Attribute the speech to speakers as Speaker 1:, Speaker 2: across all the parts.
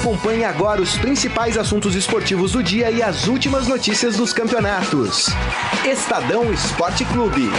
Speaker 1: Acompanhe agora os principais assuntos esportivos do dia e as últimas notícias dos campeonatos. Estadão Esporte Clube.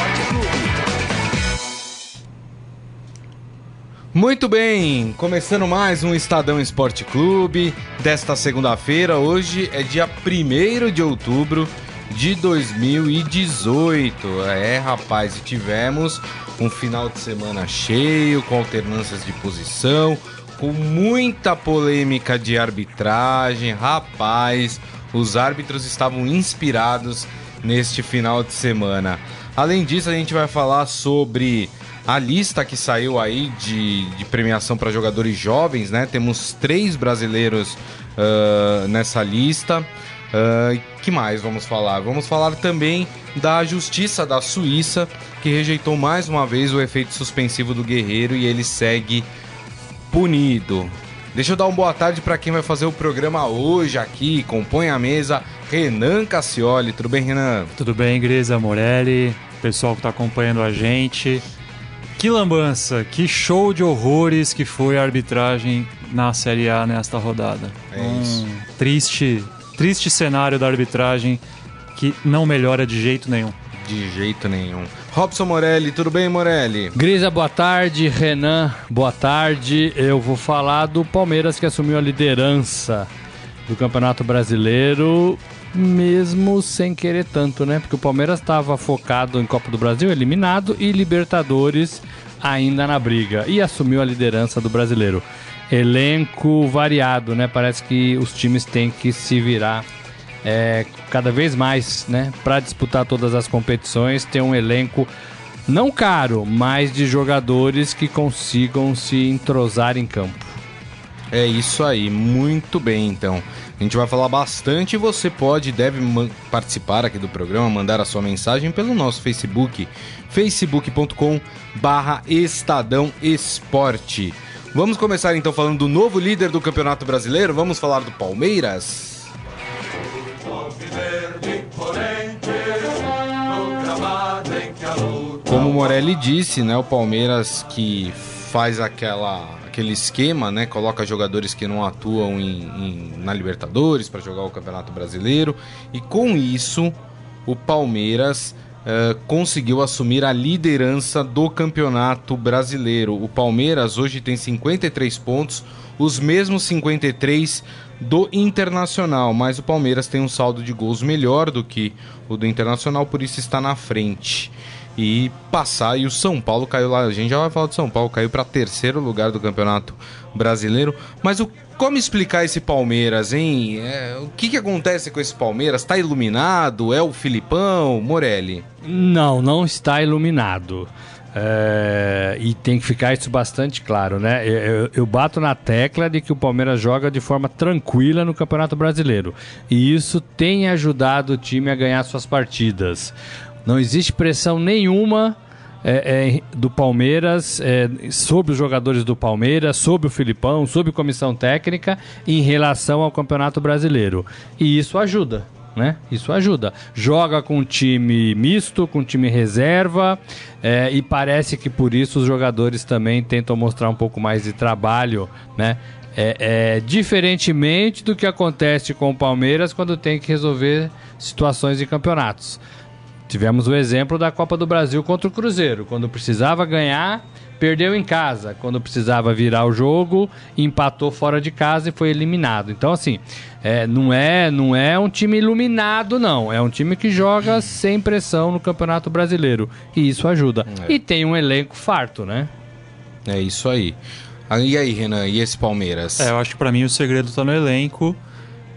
Speaker 2: Muito bem, começando mais um Estadão Esporte Clube desta segunda-feira. Hoje é dia 1 de outubro de 2018. É, rapaz, e tivemos um final de semana cheio, com alternâncias de posição, com muita polêmica de arbitragem. Rapaz, os árbitros estavam inspirados neste final de semana. Além disso, a gente vai falar sobre a lista que saiu aí de, de premiação para jogadores jovens, né? Temos três brasileiros uh, nessa lista. Uh, que mais vamos falar? Vamos falar também da Justiça da Suíça, que rejeitou mais uma vez o efeito suspensivo do Guerreiro e ele segue punido. Deixa eu dar uma boa tarde para quem vai fazer o programa hoje aqui. Compõe a mesa Renan Cassioli. Tudo bem, Renan?
Speaker 3: Tudo bem, Grisa Morelli, pessoal que está acompanhando a gente. Que lambança, que show de horrores que foi a arbitragem na Série A nesta rodada.
Speaker 2: É isso.
Speaker 3: Um triste, triste cenário da arbitragem que não melhora de jeito nenhum.
Speaker 2: De jeito nenhum. Robson Morelli, tudo bem, Morelli?
Speaker 4: Grisa, boa tarde. Renan, boa tarde. Eu vou falar do Palmeiras que assumiu a liderança do Campeonato Brasileiro, mesmo sem querer tanto, né? Porque o Palmeiras estava focado em Copa do Brasil, eliminado, e Libertadores ainda na briga. E assumiu a liderança do brasileiro. Elenco variado, né? Parece que os times têm que se virar é, cada vez mais, né? Para disputar todas as competições, ter um elenco não caro, mas de jogadores que consigam se entrosar em campo.
Speaker 2: É isso aí, muito bem então. A gente vai falar bastante e você pode e deve participar aqui do programa, mandar a sua mensagem pelo nosso Facebook, facebook.com barra Estadão Esporte. Vamos começar então falando do novo líder do Campeonato Brasileiro, vamos falar do Palmeiras. Como Morelli disse, né, o Palmeiras que faz aquela aquele esquema, né, coloca jogadores que não atuam em, em, na Libertadores para jogar o Campeonato Brasileiro e com isso o Palmeiras uh, conseguiu assumir a liderança do Campeonato Brasileiro. O Palmeiras hoje tem 53 pontos, os mesmos 53 do Internacional, mas o Palmeiras tem um saldo de gols melhor do que o do Internacional, por isso está na frente e passar. E o São Paulo caiu lá. A gente já vai falar do São Paulo, caiu para terceiro lugar do Campeonato Brasileiro. Mas o como explicar esse Palmeiras, hein? É, o que, que acontece com esse Palmeiras? Está iluminado? É o Filipão? Morelli?
Speaker 4: Não, não está iluminado. É, e tem que ficar isso bastante claro, né? Eu, eu, bato na tecla de que o Palmeiras joga de forma tranquila no Campeonato Brasileiro. E isso tem ajudado o time a ganhar suas partidas. Não existe pressão nenhuma é, é, do Palmeiras, é, sobre os jogadores do Palmeiras, sobre o Filipão, sobre a comissão técnica em relação ao Campeonato Brasileiro. E isso ajuda. Né? Isso ajuda. Joga com time misto, com time reserva, é, e parece que por isso os jogadores também tentam mostrar um pouco mais de trabalho, né? É, é, diferentemente do que acontece com o Palmeiras quando tem que resolver situações de campeonatos. Tivemos o exemplo da Copa do Brasil contra o Cruzeiro. Quando precisava ganhar, perdeu em casa. Quando precisava virar o jogo, empatou fora de casa e foi eliminado. Então, assim, é, não, é, não é um time iluminado, não. É um time que joga sem pressão no Campeonato Brasileiro. E isso ajuda. É. E tem um elenco farto, né?
Speaker 2: É isso aí. Ah, e aí, Renan, e esse Palmeiras?
Speaker 3: É, eu acho que pra mim o segredo tá no elenco.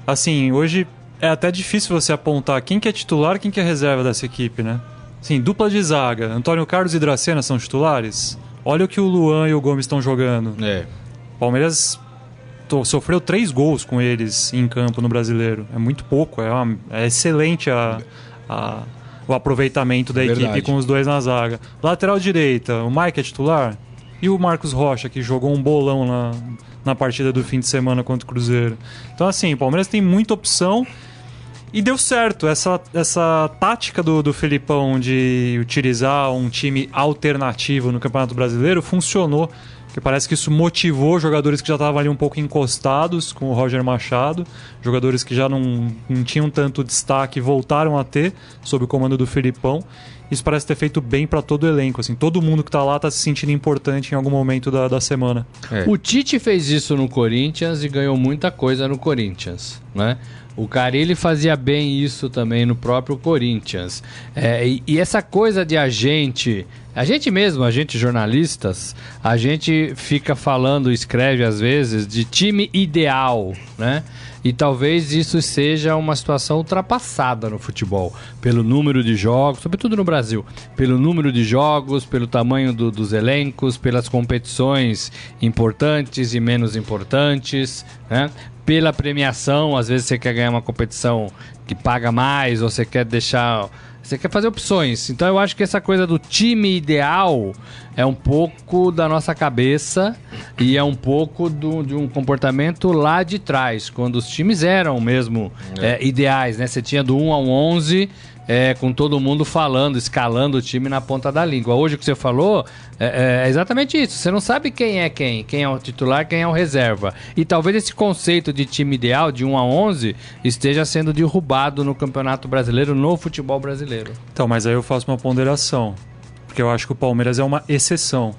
Speaker 3: Assim, hoje é até difícil você apontar quem que é titular quem que é reserva dessa equipe, né? Sim, dupla de zaga. Antônio Carlos e Dracena são titulares? Olha o que o Luan e o Gomes estão jogando.
Speaker 2: É.
Speaker 3: Palmeiras sofreu três gols com eles em campo no brasileiro. É muito pouco, é, uma, é excelente a, a, o aproveitamento da Verdade. equipe com os dois na zaga. Lateral direita, o Mike é titular? E o Marcos Rocha, que jogou um bolão na, na partida do fim de semana contra o Cruzeiro. Então, assim, o Palmeiras tem muita opção e deu certo. Essa, essa tática do, do Felipão de utilizar um time alternativo no Campeonato Brasileiro funcionou. porque parece que isso motivou jogadores que já estavam ali um pouco encostados com o Roger Machado, jogadores que já não, não tinham tanto destaque voltaram a ter sob o comando do Felipão. Isso parece ter feito bem para todo o elenco, assim, todo mundo que está lá está se sentindo importante em algum momento da, da semana.
Speaker 4: É. O Tite fez isso no Corinthians e ganhou muita coisa no Corinthians, né? O Carilli fazia bem isso também no próprio Corinthians. É, e, e, essa coisa de a gente, a gente mesmo, a gente jornalistas, a gente fica falando, escreve às vezes de time ideal, né? E talvez isso seja uma situação ultrapassada no futebol, pelo número de jogos, sobretudo no Brasil, pelo número de jogos, pelo tamanho do, dos elencos, pelas competições importantes e menos importantes, né? pela premiação. Às vezes você quer ganhar uma competição que paga mais, ou você quer deixar. Você quer fazer opções. Então eu acho que essa coisa do time ideal é um pouco da nossa cabeça e é um pouco do, de um comportamento lá de trás, quando os times eram mesmo é. É, ideais, né? Você tinha do 1 ao 11 é, com todo mundo falando, escalando o time na ponta da língua. Hoje o que você falou é, é, exatamente isso. Você não sabe quem é quem, quem é o titular, quem é o reserva. E talvez esse conceito de time ideal, de 1 a 11, esteja sendo derrubado no Campeonato Brasileiro, no futebol brasileiro.
Speaker 3: Então, mas aí eu faço uma ponderação. Porque eu acho que o Palmeiras é uma exceção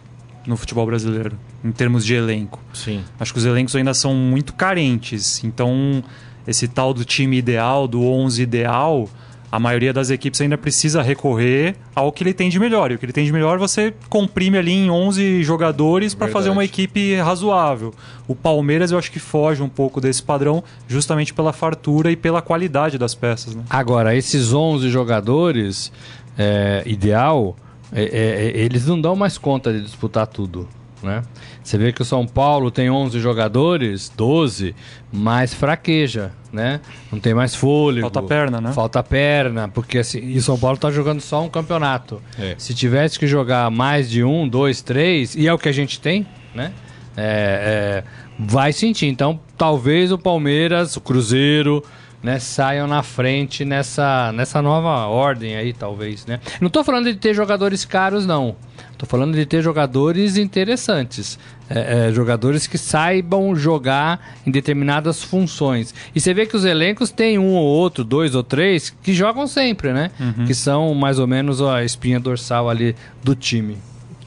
Speaker 3: no futebol brasileiro, em termos de elenco.
Speaker 2: Sim.
Speaker 3: Acho que os elencos ainda são muito carentes. Então, esse tal do time ideal, do 11 ideal a maioria das equipes ainda precisa recorrer ao que ele tem de melhor. E o que ele tem de melhor você comprime ali em 11 jogadores para fazer uma equipe razoável. O Palmeiras eu acho que foge um pouco desse padrão justamente pela fartura e pela qualidade das peças. Né?
Speaker 4: Agora, esses 11 jogadores, é, ideal, é, é, eles não dão mais conta de disputar tudo. Né? Você vê que o São Paulo tem 11 jogadores, 12, mas fraqueja, né? Não tem mais fôlego.
Speaker 3: Falta perna, né?
Speaker 4: Falta perna, porque assim, e São Paulo está jogando só um campeonato. É. Se tivesse que jogar mais de um, dois, três, e é o que a gente tem, né? É, é, vai sentir. Então, talvez o Palmeiras, o Cruzeiro, né, saiam na frente nessa, nessa nova ordem aí, talvez, né? Não estou falando de ter jogadores caros, não. Tô falando de ter jogadores interessantes. É, é, jogadores que saibam jogar em determinadas funções. E você vê que os elencos têm um ou outro, dois ou três, que jogam sempre, né? Uhum. Que são mais ou menos a espinha dorsal ali do time.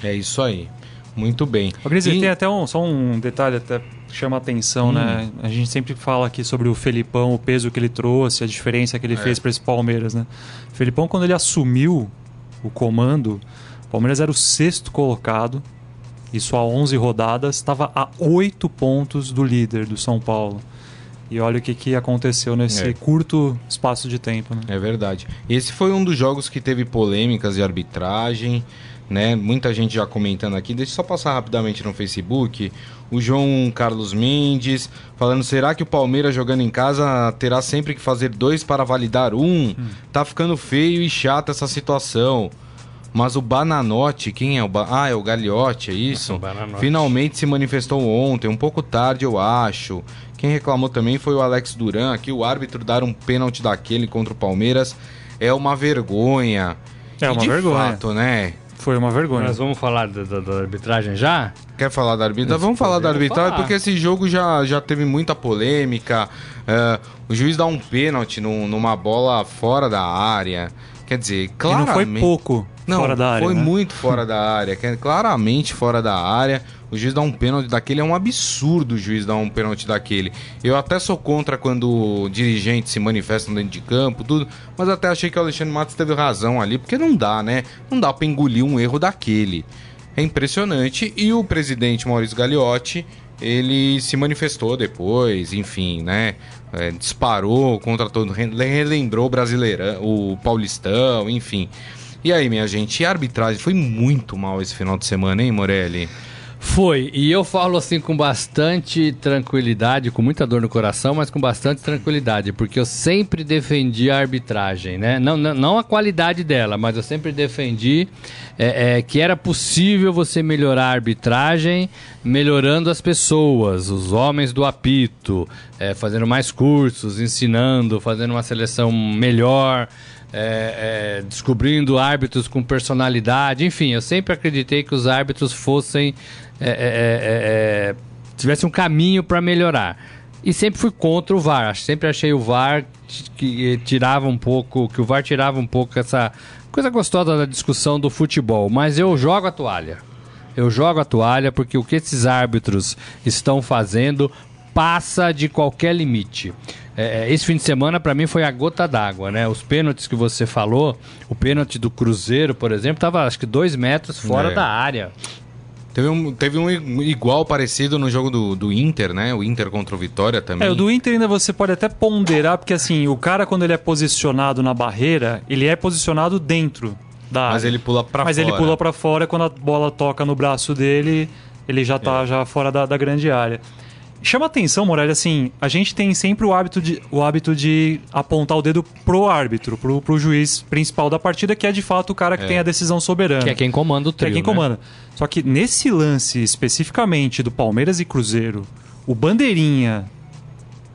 Speaker 2: É isso aí. Muito bem.
Speaker 3: Ô, Cris, e... tem até um, só um detalhe até que chama atenção, né? hum. né? A gente sempre fala aqui sobre o Felipão, o peso que ele trouxe, a diferença que ele é. fez para esse Palmeiras, né? O Felipão, quando ele assumiu o comando, o Palmeiras era o sexto colocado, isso há 11 rodadas, estava a 8 pontos do líder do São Paulo. E olha o que, que aconteceu nesse é. curto espaço de tempo. Né?
Speaker 2: É verdade. Esse foi um dos jogos que teve polêmicas de arbitragem, né? Muita gente já comentando aqui. Deixa eu só passar rapidamente no Facebook. O João Carlos Mendes falando: será que o Palmeiras jogando em casa terá sempre que fazer dois para validar um? Hum. Tá ficando feio e chata essa situação. Mas o Bananote, quem é o ba... Ah, é o Gagliotti, é isso? Finalmente se manifestou ontem, um pouco tarde, eu acho. Quem reclamou também foi o Alex Duran, aqui o árbitro dar um pênalti daquele contra o Palmeiras é uma vergonha.
Speaker 3: É uma
Speaker 2: de
Speaker 3: vergonha.
Speaker 2: fato, né?
Speaker 3: Foi uma vergonha.
Speaker 4: Nós vamos falar da, da, da arbitragem já?
Speaker 2: Quer falar da arbitragem? Vamos falar da arbitragem falar. porque esse jogo já, já teve muita polêmica. Uh, o juiz dá um pênalti numa bola fora da área. Quer dizer, claramente...
Speaker 3: E não foi pouco
Speaker 2: não,
Speaker 3: fora da área.
Speaker 2: Foi
Speaker 3: né?
Speaker 2: muito fora da área, é claramente fora da área. O juiz dá um pênalti daquele, é um absurdo o juiz dar um pênalti daquele. Eu até sou contra quando dirigentes se manifestam dentro de campo, tudo, mas até achei que o Alexandre Matos teve razão ali, porque não dá, né? Não dá para engolir um erro daquele. É impressionante. E o presidente Maurício Gagliotti, ele se manifestou depois, enfim, né? é, disparou contra todo, relembrou o Brasileirão, o Paulistão, enfim. E aí, minha gente, a arbitragem foi muito mal esse final de semana, hein, Morelli?
Speaker 4: Foi, e eu falo assim com bastante tranquilidade, com muita dor no coração, mas com bastante tranquilidade, porque eu sempre defendi a arbitragem, né? Não, não, não a qualidade dela, mas eu sempre defendi é, é, que era possível você melhorar a arbitragem melhorando as pessoas, os homens do apito, é, fazendo mais cursos, ensinando, fazendo uma seleção melhor é, é, descobrindo árbitros com personalidade, enfim, eu sempre acreditei que os árbitros fossem é, é, é, é tivesse um caminho para melhorar. E sempre fui contra o VAR. Sempre achei o VAR que tirava um pouco, que o VAR tirava um pouco essa coisa gostosa da discussão do futebol. Mas eu jogo a toalha. Eu jogo a toalha porque o que esses árbitros estão fazendo passa de qualquer limite. É, é esse fim de semana, para mim, foi a gota d'água, né? Os pênaltis que você falou, o pênalti do Cruzeiro, por exemplo, tava acho que dois metros fora é. da área.
Speaker 2: Teve um, teve um igual parecido no jogo do, do Inter, né? O Inter contra o Vitória também.
Speaker 3: É, o do Inter ainda você pode até ponderar, porque assim, o cara quando ele é posicionado na barreira, ele é posicionado dentro da
Speaker 2: Mas ele pula para
Speaker 3: fora. Mas ele pula para fora quando a bola toca no braço dele, ele já tá é. já fora da, da grande área. Chama atenção, Morelli, assim, a gente tem sempre o hábito de, o hábito de apontar o dedo pro árbitro, pro, pro juiz principal da partida, que é de fato o cara que é. tem a decisão soberana.
Speaker 4: Que é quem comanda o trio,
Speaker 3: Que é quem
Speaker 4: né?
Speaker 3: comanda. Só que nesse lance especificamente do Palmeiras e Cruzeiro, o Bandeirinha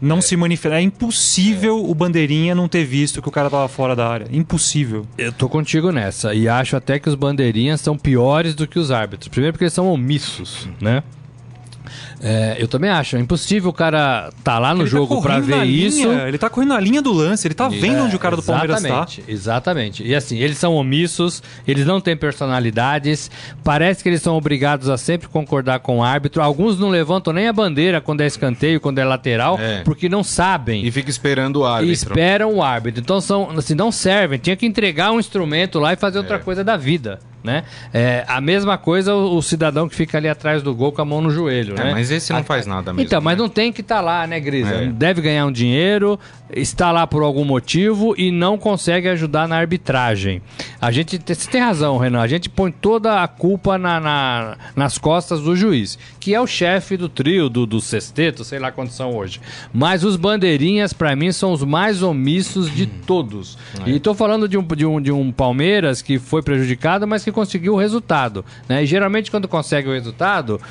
Speaker 3: não é. se manifesta. É impossível é. o Bandeirinha não ter visto que o cara tava fora da área. Impossível.
Speaker 4: Eu tô contigo nessa. E acho até que os Bandeirinhas são piores do que os árbitros. Primeiro porque eles são omissos, né? É, eu também acho. É impossível o cara tá lá no ele tá jogo tá para ver isso.
Speaker 3: ele tá correndo na linha do lance, ele tá vendo é, onde o cara do Palmeiras tá.
Speaker 4: Exatamente. E assim, eles são omissos, eles não têm personalidades, parece que eles são obrigados a sempre concordar com o árbitro. Alguns não levantam nem a bandeira quando é escanteio, quando é lateral, é. porque não sabem.
Speaker 2: E fica esperando o árbitro. E
Speaker 4: esperam o árbitro. Então são, assim, não servem. Tinha que entregar um instrumento lá e fazer outra é. coisa da vida né? É, a mesma coisa o, o, cidadão que fica ali atrás do gol com a mão no joelho, é, né?
Speaker 2: Mas esse não faz nada mesmo.
Speaker 4: Então, mas
Speaker 2: né?
Speaker 4: não tem que estar tá lá, né, Grisa? É. Deve ganhar um dinheiro, está lá por algum motivo e não consegue ajudar na arbitragem. A gente, você tem razão, Renan, a gente põe toda a culpa na, na nas costas do juiz, que é o chefe do trio, do, do sexteto, sei lá quantos são hoje. Mas os bandeirinhas, para mim, são os mais omissos de todos. É. E estou falando de um, de, um, de um Palmeiras que foi prejudicado, mas que conseguiu o resultado. Né? E geralmente, quando consegue o resultado,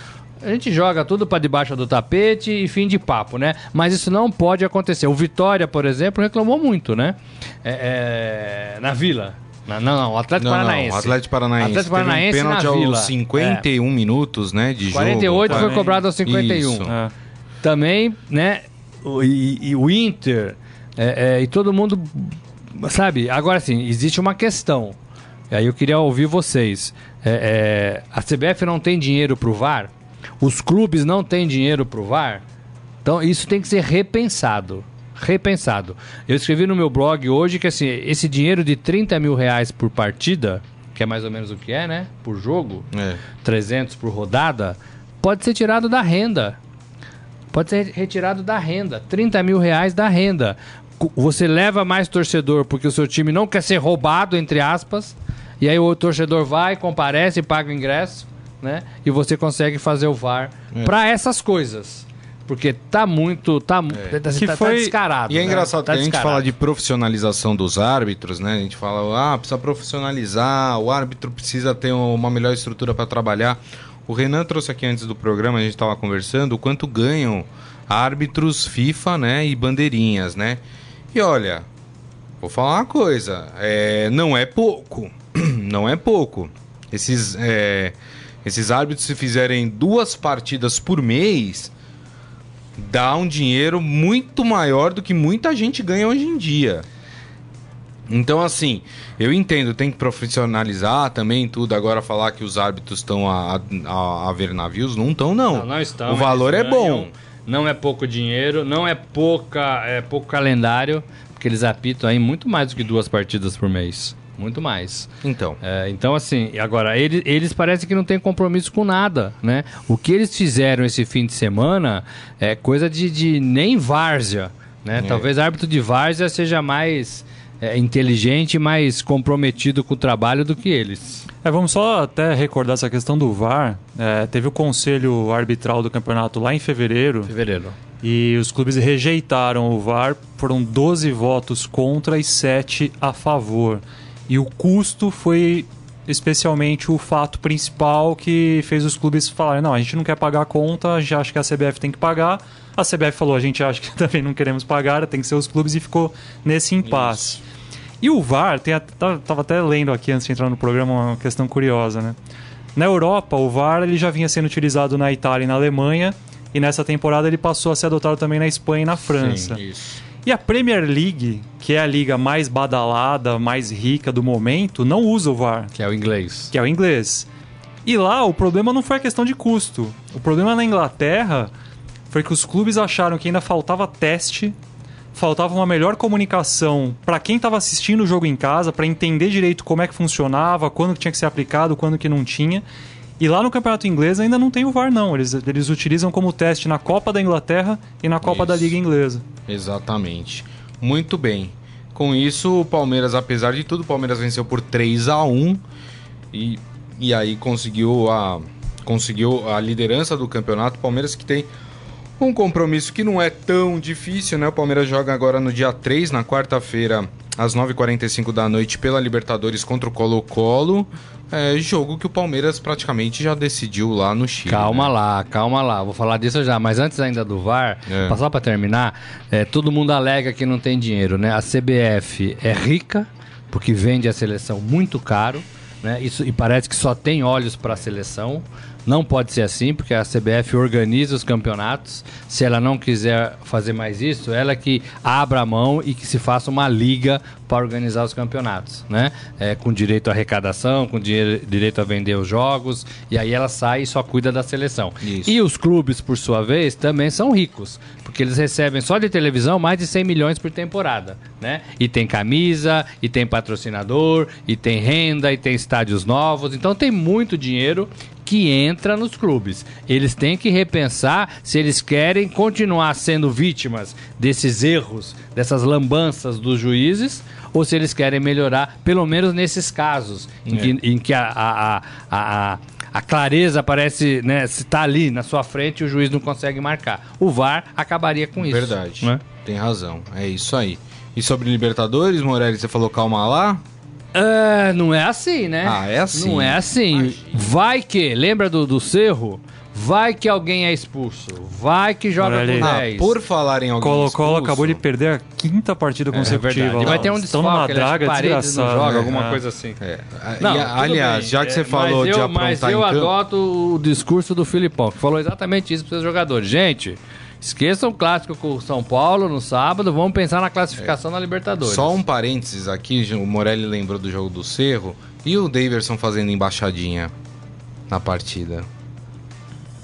Speaker 4: a gente joga tudo para debaixo do tapete e fim de papo, né? Mas isso não pode acontecer. O Vitória, por exemplo, reclamou muito, né? É, é, na Vila. Não, não, o Atlético não, Paranaense. Não,
Speaker 2: o Atlético Paranaense. Atlético Paranaense Teve um pênalti aos 51 é. minutos, né, de
Speaker 4: 48 jogo. 48 foi cobrado aos 51. Isso. É. Também, né, e, e o Inter é, é, e todo mundo, sabe? Agora sim, existe uma questão. E aí eu queria ouvir vocês. É, é, a CBF não tem dinheiro pro VAR? Os clubes não têm dinheiro pro VAR? Então isso tem que ser repensado. Repensado. Eu escrevi no meu blog hoje que assim, esse dinheiro de 30 mil reais por partida, que é mais ou menos o que é, né? Por jogo, é. 300 por rodada, pode ser tirado da renda. Pode ser retirado da renda. 30 mil reais da renda. Você leva mais torcedor porque o seu time não quer ser roubado, entre aspas. E aí o torcedor vai, comparece, paga o ingresso, né? E você consegue fazer o VAR é. para essas coisas. Porque tá muito. Tá, é. tá, tá, tá foi... descarado.
Speaker 2: E é né? engraçado tá que a gente fala de profissionalização dos árbitros, né? A gente fala, ah, precisa profissionalizar, o árbitro precisa ter uma melhor estrutura para trabalhar. O Renan trouxe aqui antes do programa, a gente estava conversando, o quanto ganham árbitros FIFA, né? E bandeirinhas, né? E olha, vou falar uma coisa, é, não é pouco. não é pouco. Esses, é, esses árbitros, se fizerem duas partidas por mês, dá um dinheiro muito maior do que muita gente ganha hoje em dia. Então, assim, eu entendo, tem que profissionalizar também tudo. Agora, falar que os árbitros estão a, a, a, ver navios, não estão, não.
Speaker 4: Não, não estão.
Speaker 2: O valor é bom.
Speaker 4: Não é pouco dinheiro, não é, pouca, é pouco calendário, porque eles apitam aí muito mais do que duas partidas por mês. Muito mais.
Speaker 2: Então.
Speaker 4: É, então, assim, agora, eles, eles parecem que não têm compromisso com nada, né? O que eles fizeram esse fim de semana é coisa de, de nem várzea, né? É. Talvez árbitro de várzea seja mais é, inteligente, mais comprometido com o trabalho do que eles.
Speaker 3: É, vamos só até recordar essa questão do VAR. É, teve o conselho arbitral do campeonato lá em fevereiro.
Speaker 4: Fevereiro.
Speaker 3: E os clubes rejeitaram o VAR, foram 12 votos contra e 7 a favor. E o custo foi especialmente o fato principal que fez os clubes falarem: não, a gente não quer pagar a conta, a gente acha que a CBF tem que pagar. A CBF falou: a gente acha que também não queremos pagar, tem que ser os clubes, e ficou nesse impasse. Isso. E o VAR, tem, tava até lendo aqui antes de entrar no programa uma questão curiosa, né? Na Europa, o VAR ele já vinha sendo utilizado na Itália e na Alemanha, e nessa temporada ele passou a ser adotado também na Espanha e na França. Sim, isso. E a Premier League, que é a liga mais badalada, mais rica do momento, não usa o VAR.
Speaker 4: Que é o inglês.
Speaker 3: Que é o inglês. E lá o problema não foi a questão de custo. O problema na Inglaterra foi que os clubes acharam que ainda faltava teste, faltava uma melhor comunicação para quem estava assistindo o jogo em casa, para entender direito como é que funcionava, quando que tinha que ser aplicado, quando que não tinha. E lá no Campeonato Inglês ainda não tem o VAR, não. Eles, eles utilizam como teste na Copa da Inglaterra e na Copa isso. da Liga Inglesa.
Speaker 2: Exatamente. Muito bem. Com isso, o Palmeiras, apesar de tudo, o Palmeiras venceu por 3 a 1 e, e aí conseguiu a, conseguiu a liderança do campeonato. O Palmeiras que tem um compromisso que não é tão difícil, né? O Palmeiras joga agora no dia 3, na quarta-feira, às 9h45 da noite, pela Libertadores contra o Colo-Colo. É jogo que o Palmeiras praticamente já decidiu lá no Chile.
Speaker 4: Calma
Speaker 2: né?
Speaker 4: lá, calma lá. Vou falar disso já. Mas antes ainda do VAR, é. só para terminar, é, todo mundo alega que não tem dinheiro, né? A CBF é rica porque vende a seleção muito caro, né? Isso e parece que só tem olhos para a seleção. Não pode ser assim, porque a CBF organiza os campeonatos. Se ela não quiser fazer mais isso, ela que abra a mão e que se faça uma liga para organizar os campeonatos, né? É, com direito à arrecadação, com direito a vender os jogos, e aí ela sai e só cuida da seleção. Isso. E os clubes, por sua vez, também são ricos, porque eles recebem só de televisão mais de 100 milhões por temporada, né? E tem camisa, e tem patrocinador, e tem renda, e tem estádios novos, então tem muito dinheiro que entra nos clubes. Eles têm que repensar se eles querem continuar sendo vítimas desses erros, dessas lambanças dos juízes, ou se eles querem melhorar, pelo menos nesses casos, em é. que, em que a, a, a, a clareza parece né, está ali na sua frente e o juiz não consegue marcar. O VAR acabaria com isso.
Speaker 2: Verdade. Né? Tem razão. É isso aí. E sobre Libertadores, Morelli, você falou calma lá?
Speaker 4: Uh, não é assim, né?
Speaker 2: Ah, é assim.
Speaker 4: Não é assim. Imagina. Vai que, lembra do, do Cerro? Vai que alguém é expulso. Vai que joga com 10. Ah,
Speaker 2: por falar em alguém
Speaker 3: Colo-Colo acabou de perder a quinta partida é, consecutiva. É
Speaker 4: e vai ter um desfalque,
Speaker 3: numa draga
Speaker 4: não joga, alguma é. coisa assim.
Speaker 2: É. Não, e, aliás, bem. já que você é, falou de aprontar
Speaker 4: Mas eu adoto o discurso do Filipão, que falou exatamente isso para os jogadores. Gente, Esqueçam o clássico com o São Paulo no sábado, vamos pensar na classificação é. na Libertadores.
Speaker 2: Só um parênteses aqui, o Morelli lembrou do jogo do Cerro e o Daverson fazendo embaixadinha na partida.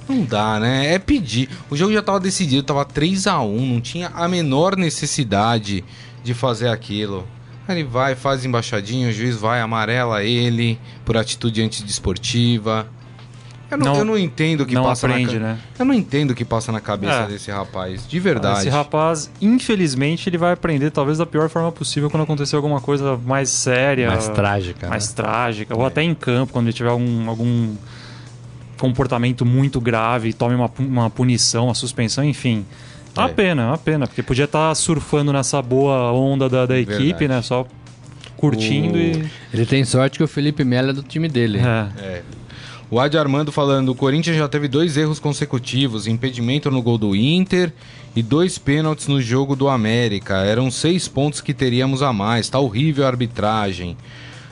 Speaker 2: Não dá, né? É pedir. O jogo já estava decidido, estava 3 a 1 não tinha a menor necessidade de fazer aquilo. Ele vai, faz embaixadinha, o juiz vai, amarela ele por atitude antidesportiva. Eu não, não, eu não entendo o que
Speaker 3: não
Speaker 2: passa
Speaker 3: aprende,
Speaker 2: na
Speaker 3: né?
Speaker 2: Eu não entendo o que passa na cabeça é. desse rapaz, de verdade.
Speaker 3: Esse rapaz, infelizmente, ele vai aprender talvez da pior forma possível quando acontecer alguma coisa mais séria,
Speaker 4: mais trágica,
Speaker 3: mais né? trágica, é. ou até em campo quando ele tiver algum, algum comportamento muito grave, tome uma, uma punição, uma suspensão, enfim. É uma pena, é uma pena, porque podia estar tá surfando nessa boa onda da, da equipe, né? Só curtindo o... e.
Speaker 4: Ele tem sorte que o Felipe Melo é do time dele.
Speaker 2: É. é. O Adi Armando falando: o Corinthians já teve dois erros consecutivos, impedimento no gol do Inter e dois pênaltis no jogo do América. Eram seis pontos que teríamos a mais. Tá horrível a arbitragem.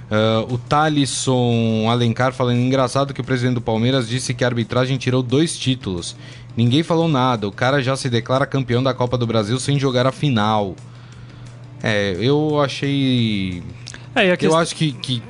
Speaker 2: Uh, o Thalisson Alencar falando: engraçado que o presidente do Palmeiras disse que a arbitragem tirou dois títulos. Ninguém falou nada. O cara já se declara campeão da Copa do Brasil sem jogar a final. É, eu achei é, questão... Eu acho que, que,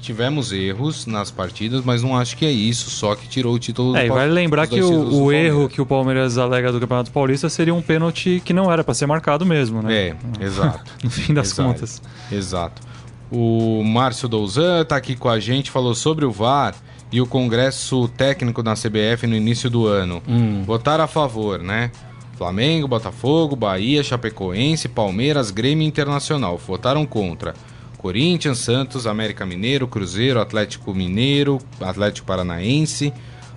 Speaker 2: tivemos erros nas partidas, mas não acho que é isso só que tirou o título
Speaker 3: é, do É, e vale lembrar que o, o erro que o Palmeiras alega do Campeonato Paulista seria um pênalti que não era para ser marcado mesmo, né?
Speaker 2: É, exato.
Speaker 3: no fim das
Speaker 2: exato,
Speaker 3: contas.
Speaker 2: Exato. O Márcio Douzan está aqui com a gente, falou sobre o VAR e o congresso técnico da CBF no início do ano. Hum. Votar a favor, né? Flamengo, Botafogo, Bahia, Chapecoense, Palmeiras, Grêmio Internacional votaram contra. Corinthians, Santos, América Mineiro, Cruzeiro, Atlético Mineiro, Atlético Paranaense,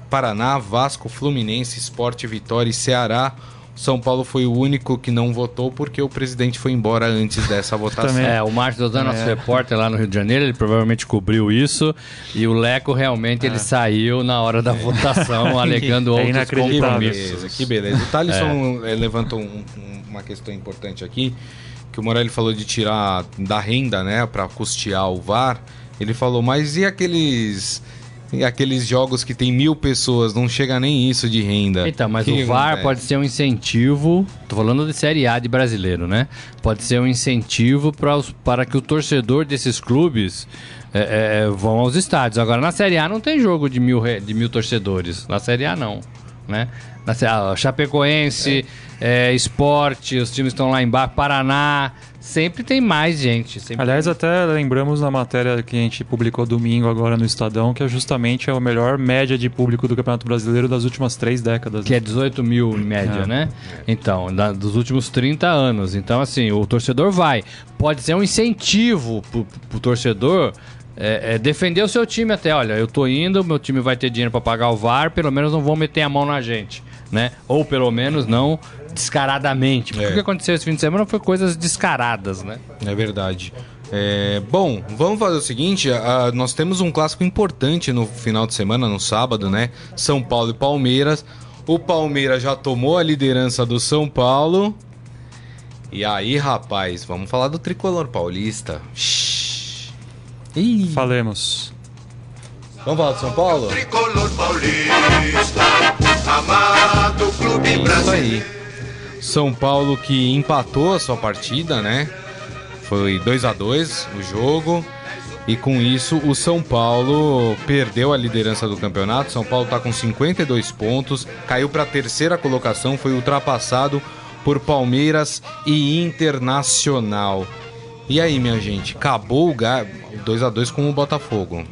Speaker 2: Paraná, Vasco, Fluminense, Esporte, Vitória e Ceará. São Paulo foi o único que não votou porque o presidente foi embora antes dessa votação.
Speaker 4: é, o Márcio Dodano, nosso é. repórter lá no Rio de Janeiro, ele provavelmente cobriu isso. E o Leco realmente é. ele saiu na hora da votação, alegando é outros compromissos.
Speaker 2: Que beleza. O Thalisson é. levantou um, uma questão importante aqui que o Morelli falou de tirar da renda, né, para custear o VAR, ele falou, mas e aqueles aqueles jogos que tem mil pessoas, não chega nem isso de renda.
Speaker 4: Então, mas que o VAR acontece? pode ser um incentivo. Tô falando de Série A de brasileiro, né? Pode ser um incentivo para, os, para que o torcedor desses clubes é, é, vão aos estádios. Agora, na Série A não tem jogo de mil, de mil torcedores. Na Série A, não. Né? Na, a Chapecoense, é. É. Esporte, os times estão lá embaixo, Paraná. Sempre tem mais gente.
Speaker 3: Aliás,
Speaker 4: tem...
Speaker 3: até lembramos na matéria que a gente publicou domingo agora no Estadão, que é justamente a melhor média de público do Campeonato Brasileiro das últimas três décadas.
Speaker 4: Que é 18 mil em média, é. né? Então, da, dos últimos 30 anos. Então, assim, o torcedor vai. Pode ser um incentivo pro, pro torcedor é, é, defender o seu time até, olha, eu tô indo, meu time vai ter dinheiro para pagar o VAR, pelo menos não vão meter a mão na gente, né? Ou pelo menos não descaradamente. Porque é. o que aconteceu esse fim de semana foi coisas descaradas, né?
Speaker 2: É verdade. É, bom, vamos fazer o seguinte: a, nós temos um clássico importante no final de semana, no sábado, né? São Paulo e Palmeiras. O Palmeiras já tomou a liderança do São Paulo. E aí, rapaz, vamos falar do tricolor paulista.
Speaker 3: Falemos.
Speaker 2: Vamos falar de São Paulo? Tricolor paulista, amado clube é isso aí. São Paulo que empatou a sua partida, né? Foi 2 a 2 o jogo. E com isso, o São Paulo perdeu a liderança do campeonato. São Paulo está com 52 pontos, caiu para a terceira colocação, foi ultrapassado por Palmeiras e Internacional. E aí, minha gente, acabou o gás. 2 a 2 com o Botafogo.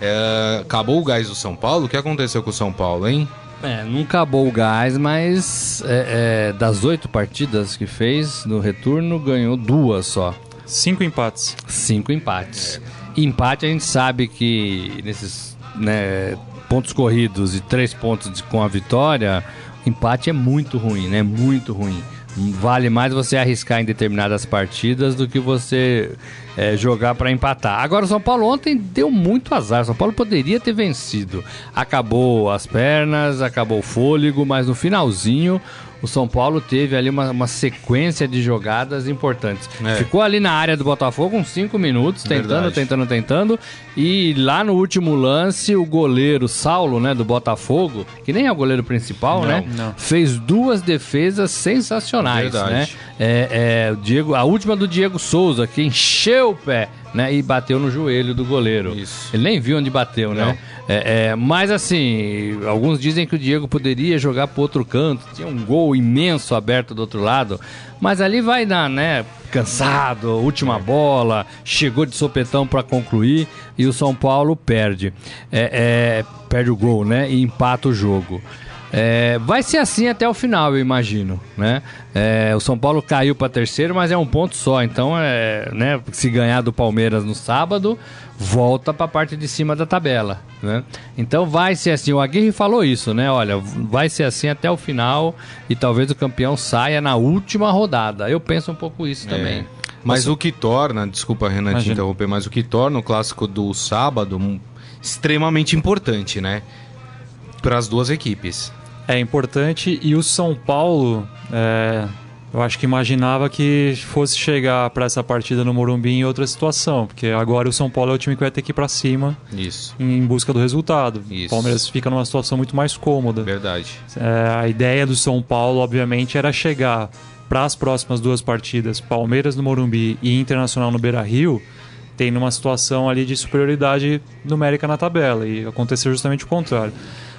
Speaker 2: É, acabou o gás do São Paulo? O que aconteceu com o São Paulo, hein?
Speaker 4: É, não acabou o gás, mas é, é, das oito partidas que fez no retorno, ganhou duas só.
Speaker 3: Cinco empates.
Speaker 4: Cinco empates. Empate a gente sabe que nesses né, pontos corridos e três pontos de, com a vitória, empate é muito ruim, né? Muito ruim. Vale mais você arriscar em determinadas partidas do que você é, jogar para empatar. Agora, o São Paulo ontem deu muito azar. O São Paulo poderia ter vencido. Acabou as pernas, acabou o fôlego, mas no finalzinho o São Paulo teve ali uma, uma sequência de jogadas importantes. É. Ficou ali na área do Botafogo uns 5 minutos, tentando, Verdade. tentando, tentando. E lá no último lance, o goleiro Saulo, né, do Botafogo, que nem é o goleiro principal,
Speaker 3: não,
Speaker 4: né?
Speaker 3: Não.
Speaker 4: Fez duas defesas sensacionais, Verdade. né? É, é, o Diego, a última do Diego Souza, que encheu o pé né? E bateu no joelho do goleiro. Isso. Ele nem viu onde bateu, né? É, é, mas assim, alguns dizem que o Diego poderia jogar para outro canto. Tinha um gol imenso aberto do outro lado. Mas ali vai dar, né? Cansado, última é. bola, chegou de sopetão para concluir e o São Paulo perde. É, é, perde o gol, né? E empata o jogo. É, vai ser assim até o final, eu imagino, né? É, o São Paulo caiu para terceiro, mas é um ponto só. Então, é, né? Se ganhar do Palmeiras no sábado, volta para a parte de cima da tabela, né? Então vai ser assim. O Aguirre falou isso, né? Olha, vai ser assim até o final e talvez o campeão saia na última rodada. Eu penso um pouco isso é. também.
Speaker 2: Mas o que torna, desculpa Renan te interromper, mas o que torna o clássico do sábado extremamente importante, né? Para as duas equipes
Speaker 3: é importante e o São Paulo, é, eu acho que imaginava que fosse chegar para essa partida no Morumbi em outra situação, porque agora o São Paulo é o time que vai ter que ir para cima
Speaker 2: Isso.
Speaker 3: em busca do resultado. Isso. O Palmeiras fica numa situação muito mais cômoda.
Speaker 2: Verdade.
Speaker 3: É, a ideia do São Paulo, obviamente, era chegar para as próximas duas partidas, Palmeiras no Morumbi e Internacional no Beira-Rio, tendo uma situação ali de superioridade numérica na tabela e aconteceu justamente o contrário.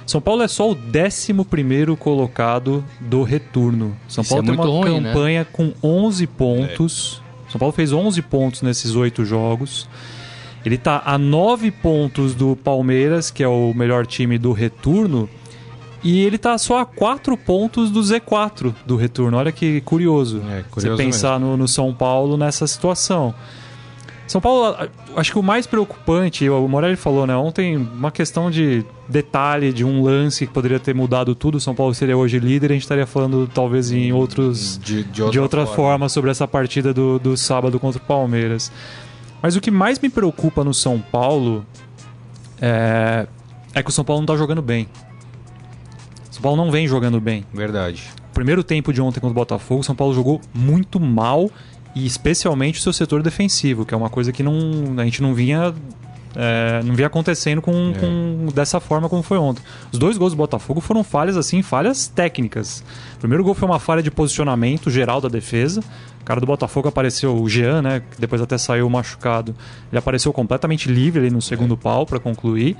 Speaker 3: São Paulo é só o 11 colocado do retorno. São Paulo é tem uma ruim, né? campanha né? com 11 pontos. É. São Paulo fez 11 pontos nesses oito jogos. Ele está a 9 pontos do Palmeiras, que é o melhor time do retorno. E ele está só a 4 pontos do Z4 do retorno. Olha que curioso. É, curioso Você pensar no, no São Paulo nessa situação. São Paulo, acho que o mais preocupante, o Morelli falou, né? Ontem, uma questão de detalhe, de um lance que poderia ter mudado tudo. São Paulo seria hoje líder, a gente estaria falando talvez em outros. De, de outra, de outra forma. forma. sobre essa partida do, do sábado contra o Palmeiras. Mas o que mais me preocupa no São Paulo é, é que o São Paulo não está jogando bem. O São Paulo não vem jogando bem.
Speaker 2: Verdade.
Speaker 3: primeiro tempo de ontem contra o Botafogo, o São Paulo jogou muito mal e especialmente o seu setor defensivo, que é uma coisa que não, a gente não vinha é, não vinha acontecendo com, é. com, dessa forma como foi ontem. Os dois gols do Botafogo foram falhas assim, falhas técnicas. O primeiro gol foi uma falha de posicionamento geral da defesa. O cara do Botafogo apareceu, o Jean, né, que depois até saiu machucado. Ele apareceu completamente livre ali no segundo é. pau para concluir.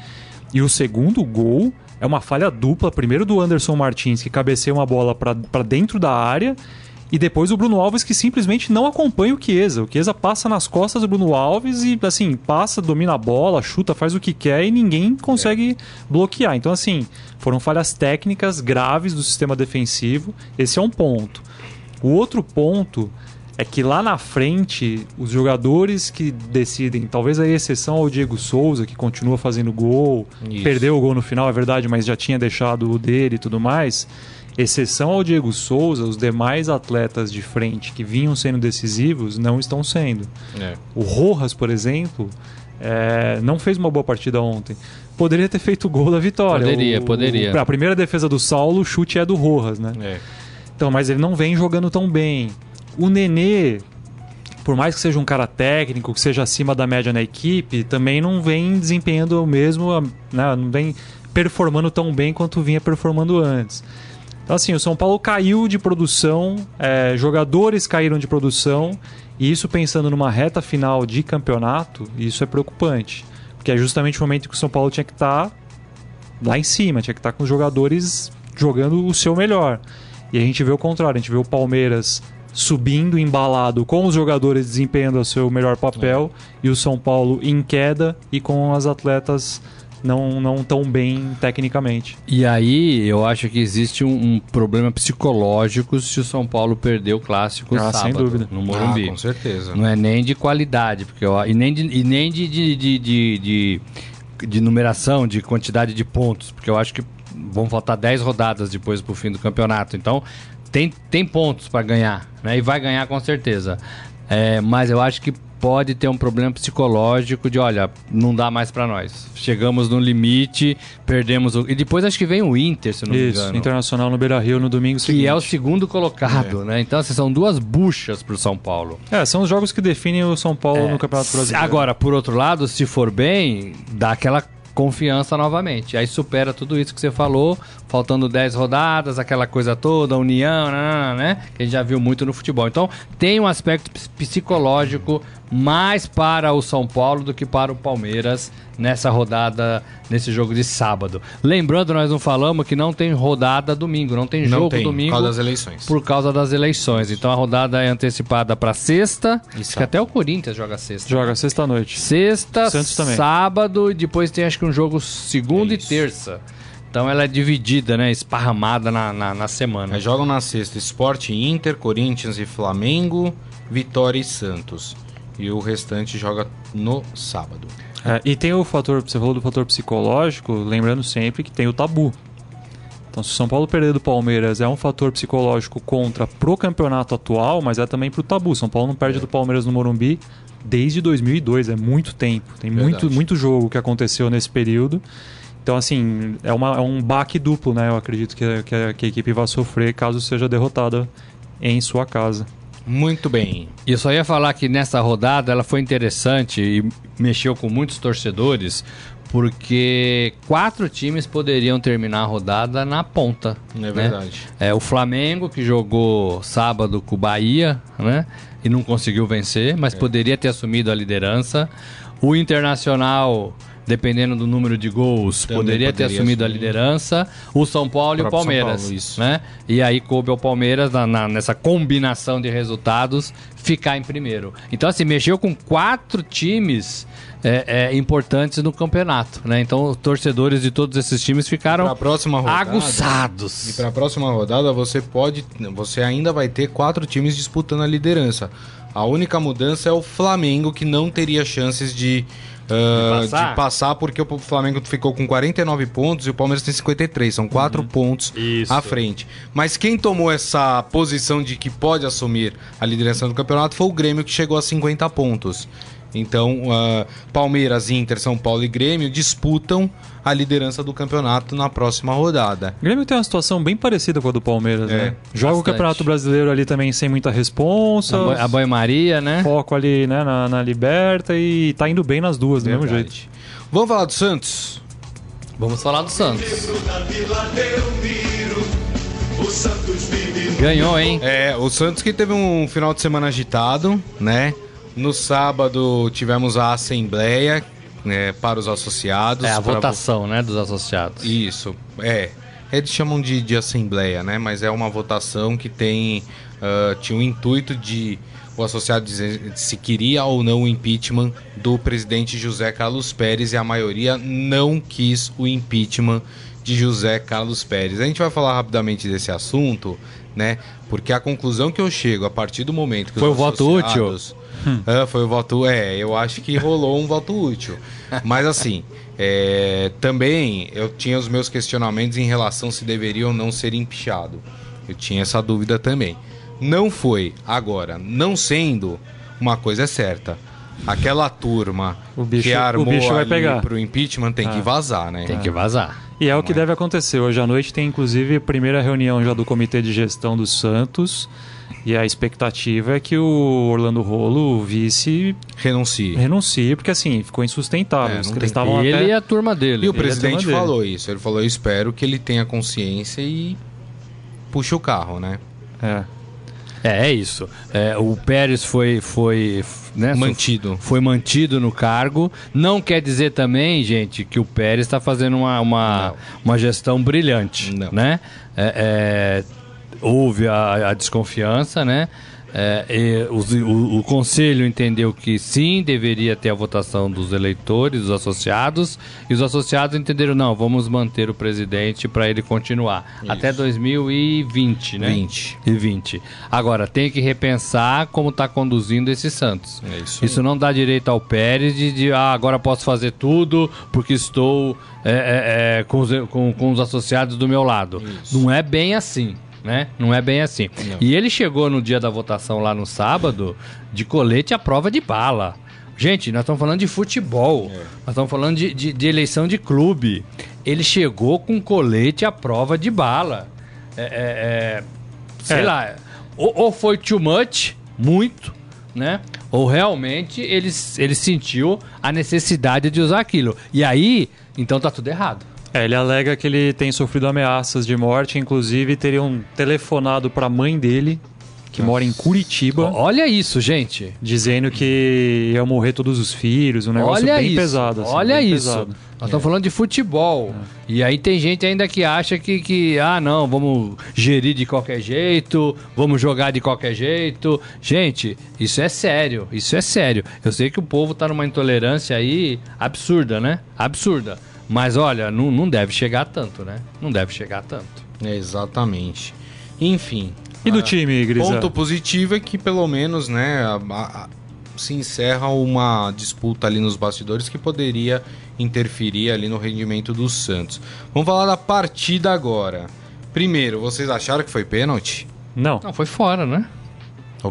Speaker 3: E o segundo gol é uma falha dupla, primeiro do Anderson Martins, que cabeceia uma bola para dentro da área, e depois o Bruno Alves que simplesmente não acompanha o Chiesa. O Chiesa passa nas costas do Bruno Alves e, assim, passa, domina a bola, chuta, faz o que quer e ninguém consegue é. bloquear. Então, assim, foram falhas técnicas graves do sistema defensivo. Esse é um ponto. O outro ponto é que lá na frente, os jogadores que decidem, talvez a exceção ao Diego Souza, que continua fazendo gol, Isso. perdeu o gol no final, é verdade, mas já tinha deixado o dele e tudo mais exceção ao Diego Souza, os demais atletas de frente que vinham sendo decisivos não estão sendo. É. O Rojas, por exemplo, é, não fez uma boa partida ontem. Poderia ter feito o gol da vitória.
Speaker 4: Poderia, o, poderia.
Speaker 3: O, a primeira defesa do Saulo, o chute é do Rojas, né? É. Então, mas ele não vem jogando tão bem. O Nenê, por mais que seja um cara técnico, que seja acima da média na equipe, também não vem desempenhando o mesmo, né? não vem performando tão bem quanto vinha performando antes. Então, assim, o São Paulo caiu de produção, é, jogadores caíram de produção, e isso pensando numa reta final de campeonato, isso é preocupante. Porque é justamente o momento que o São Paulo tinha que estar tá lá em cima, tinha que estar tá com os jogadores jogando o seu melhor. E a gente vê o contrário, a gente vê o Palmeiras subindo embalado com os jogadores desempenhando o seu melhor papel é. e o São Paulo em queda e com as atletas não, não tão bem tecnicamente.
Speaker 4: E aí eu acho que existe um, um problema psicológico se o São Paulo perder o clássico ah, sábado sem dúvida. no Morumbi.
Speaker 2: Ah, com certeza.
Speaker 4: Não é nem de qualidade, porque eu, e nem de, e nem de, de, de, de, de, de numeração, de quantidade de pontos, porque eu acho que vão faltar 10 rodadas depois pro fim do campeonato. Então tem, tem pontos para ganhar, né? E vai ganhar com certeza. É, mas eu acho que pode ter um problema psicológico de, olha, não dá mais para nós. Chegamos no limite, perdemos o... E depois acho que vem o Inter, se não Isso, me engano.
Speaker 3: Internacional no Beira-Rio no domingo
Speaker 4: que
Speaker 3: seguinte.
Speaker 4: é o segundo colocado, é. né? Então, assim, são duas buchas pro São Paulo.
Speaker 3: É, são os jogos que definem o São Paulo é. no Campeonato Brasileiro.
Speaker 4: Agora, por outro lado, se for bem, dá aquela confiança novamente. Aí supera tudo isso que você falou, faltando 10 rodadas, aquela coisa toda, união, né? Que a gente já viu muito no futebol. Então, tem um aspecto psicológico mais para o São Paulo do que para o Palmeiras nessa rodada, nesse jogo de sábado. Lembrando, nós não falamos que não tem rodada domingo, não tem jogo não tem, domingo.
Speaker 2: Por causa das eleições.
Speaker 4: Por causa das eleições. Então a rodada é antecipada para sexta. Acho que até o Corinthians joga sexta.
Speaker 3: Joga sexta noite.
Speaker 4: Sexta, sábado e depois tem acho que um jogo segunda é e terça. Então ela é dividida, né? Esparramada na, na, na semana.
Speaker 2: jogam na sexta Esporte Inter, Corinthians e Flamengo, Vitória e Santos e o restante joga no sábado.
Speaker 3: É, e tem o fator, você falou do fator psicológico, lembrando sempre que tem o tabu. Então, se o São Paulo perder do Palmeiras é um fator psicológico contra pro campeonato atual, mas é também pro tabu. São Paulo não perde é. do Palmeiras no Morumbi desde 2002, é muito tempo. Tem muito, muito jogo que aconteceu nesse período. Então, assim, é, uma, é um baque duplo, né? Eu acredito que, que, a, que a equipe vai sofrer caso seja derrotada em sua casa.
Speaker 2: Muito bem.
Speaker 4: E eu só ia falar que nessa rodada ela foi interessante e mexeu com muitos torcedores, porque quatro times poderiam terminar a rodada na ponta.
Speaker 2: É né? verdade.
Speaker 4: É o Flamengo que jogou sábado com o Bahia, né? E não conseguiu vencer, mas é. poderia ter assumido a liderança. O Internacional dependendo do número de gols, poderia, poderia, ter assumido assumir. a liderança. O São Paulo e o Palmeiras. Paulo, né? E aí coube ao Palmeiras, na, na, nessa combinação de resultados, ficar em primeiro. Então, assim, mexeu com quatro times. É, é, importantes no campeonato, né? Então, torcedores de todos esses times ficaram rodada, aguçados.
Speaker 2: E para a próxima rodada, você pode, você ainda vai ter quatro times disputando a liderança. A única mudança é o Flamengo que não teria chances de de, ah, passar? de, passar? porque o Flamengo ficou com 49 pontos e o Palmeiras tem 53. São 4 uhum. pontos Isso. à frente. Mas quem tomou essa posição de que pode assumir a liderança do campeonato foi o Grêmio, que chegou a 50 pontos. Então, uh, Palmeiras, Inter, São Paulo e Grêmio disputam a liderança do campeonato na próxima rodada.
Speaker 3: O Grêmio tem uma situação bem parecida com a do Palmeiras, é, né? Joga bastante. o Campeonato Brasileiro ali também sem muita responsa.
Speaker 4: A banho-maria, né?
Speaker 3: Foco ali né, na, na, Liberta e tá indo bem nas duas, do Verdade. mesmo jeito.
Speaker 2: Vamos falar do Santos?
Speaker 4: Vamos falar do Santos. Ganhou, hein?
Speaker 2: É, o Santos que teve um final de semana agitado, né? No sábado tivemos a assembleia né, para os associados.
Speaker 4: É a votação, né, dos associados.
Speaker 2: Isso, é. Eles chamam de, de assembleia, né? Mas é uma votação que tem uh, tinha o intuito de o associado dizer se queria ou não o impeachment do presidente José Carlos Pérez e a maioria não quis o impeachment de José Carlos Pérez. A gente vai falar rapidamente desse assunto, né? Porque a conclusão que eu chego a partir do momento que
Speaker 4: foi o voto útil.
Speaker 2: Uh, foi o voto, é, eu acho que rolou um voto útil. Mas assim, é, também eu tinha os meus questionamentos em relação se deveria ou não ser empichado. Eu tinha essa dúvida também. Não foi. Agora, não sendo, uma coisa é certa. Aquela turma
Speaker 3: bicho,
Speaker 2: que armou
Speaker 3: o bicho vai
Speaker 2: ali
Speaker 3: pegar.
Speaker 2: pro impeachment tem que
Speaker 3: Ah.
Speaker 2: vazar, né?
Speaker 4: Tem que vazar.
Speaker 3: E é o que
Speaker 2: é.
Speaker 3: deve acontecer. Hoje à noite tem inclusive a primeira reunião já do Comitê de Gestão do Santos. E a expectativa é que o Orlando Rolo, o vice,
Speaker 2: Renuncie.
Speaker 3: renuncie, porque assim, ficou insustentável.
Speaker 2: É, tem
Speaker 3: estavam
Speaker 4: Ele
Speaker 3: até...
Speaker 4: e a turma dele.
Speaker 2: E o
Speaker 3: Ele
Speaker 2: presidente
Speaker 3: dele.
Speaker 2: falou isso. Ele falou: Eu espero que ele tenha consciência e puxe o carro, né?
Speaker 3: É.
Speaker 4: É, é isso. É, o Pérez foi, foi né,
Speaker 2: Mantido.
Speaker 4: Foi mantido no cargo. Não quer dizer também, gente, que o Pérez está fazendo uma, uma, uma gestão brilhante.
Speaker 2: Não.
Speaker 4: Né? É, é, houve a, a desconfiança, né? É, e os- o, o conselho entendeu que sim, deveria ter a votação dos eleitores, dos associados, e os associados entenderam, não, vamos manter o presidente para ele continuar.
Speaker 2: Isso.
Speaker 4: Até 2020, né?
Speaker 2: 20.
Speaker 4: e 20. Agora, tem que repensar como está conduzindo esse Santos.
Speaker 2: É isso.
Speaker 4: Isso não dá direito ao Pérez de, de, ah, agora posso fazer tudo porque estou é, é, é, com, os, com, com os associados do meu lado.
Speaker 2: Isso.
Speaker 4: Não é bem assim. Né? Não é bem assim.
Speaker 2: Não.
Speaker 4: E ele chegou no dia da votação lá no sábado de colete à prova de bala. Gente, nós estamos falando de futebol.
Speaker 2: É.
Speaker 4: Nós estamos falando de, de, de eleição de clube. Ele chegou com colete à prova de bala. É, é, é, sei
Speaker 3: É.
Speaker 4: lá. Ou, ou foi too much, muito, né? Ou realmente ele, ele sentiu a necessidade de usar aquilo. E aí, então tá tudo errado.
Speaker 3: É, ele alega que ele tem sofrido ameaças de morte, inclusive teriam telefonado para a mãe dele, que mora em Curitiba,
Speaker 4: Olha isso, gente.
Speaker 3: dizendo que ia morrer todos os filhos, um negócio
Speaker 4: Olha
Speaker 3: bem
Speaker 4: isso.
Speaker 3: pesado. assim,
Speaker 4: Olha isso.
Speaker 3: pesado.
Speaker 4: Nós estamos falando de futebol. E aí tem gente ainda que acha que, que, ah, não, vamos gerir de qualquer jeito, vamos jogar de qualquer jeito. Gente, isso é sério, isso é sério. Eu sei que o povo tá numa intolerância aí absurda, né? Absurda. Mas olha, não, não deve chegar tanto, né? Não deve chegar tanto.
Speaker 2: É, exatamente. Enfim.
Speaker 3: E do
Speaker 2: ah,
Speaker 3: time, Grisa?
Speaker 2: Ponto positivo é que pelo menos, né, a- a- se encerra uma disputa ali nos bastidores que poderia interferir ali no rendimento do Santos. Vamos falar da partida agora. Primeiro, vocês acharam que foi pênalti?
Speaker 3: Não.
Speaker 4: Não, foi fora, né?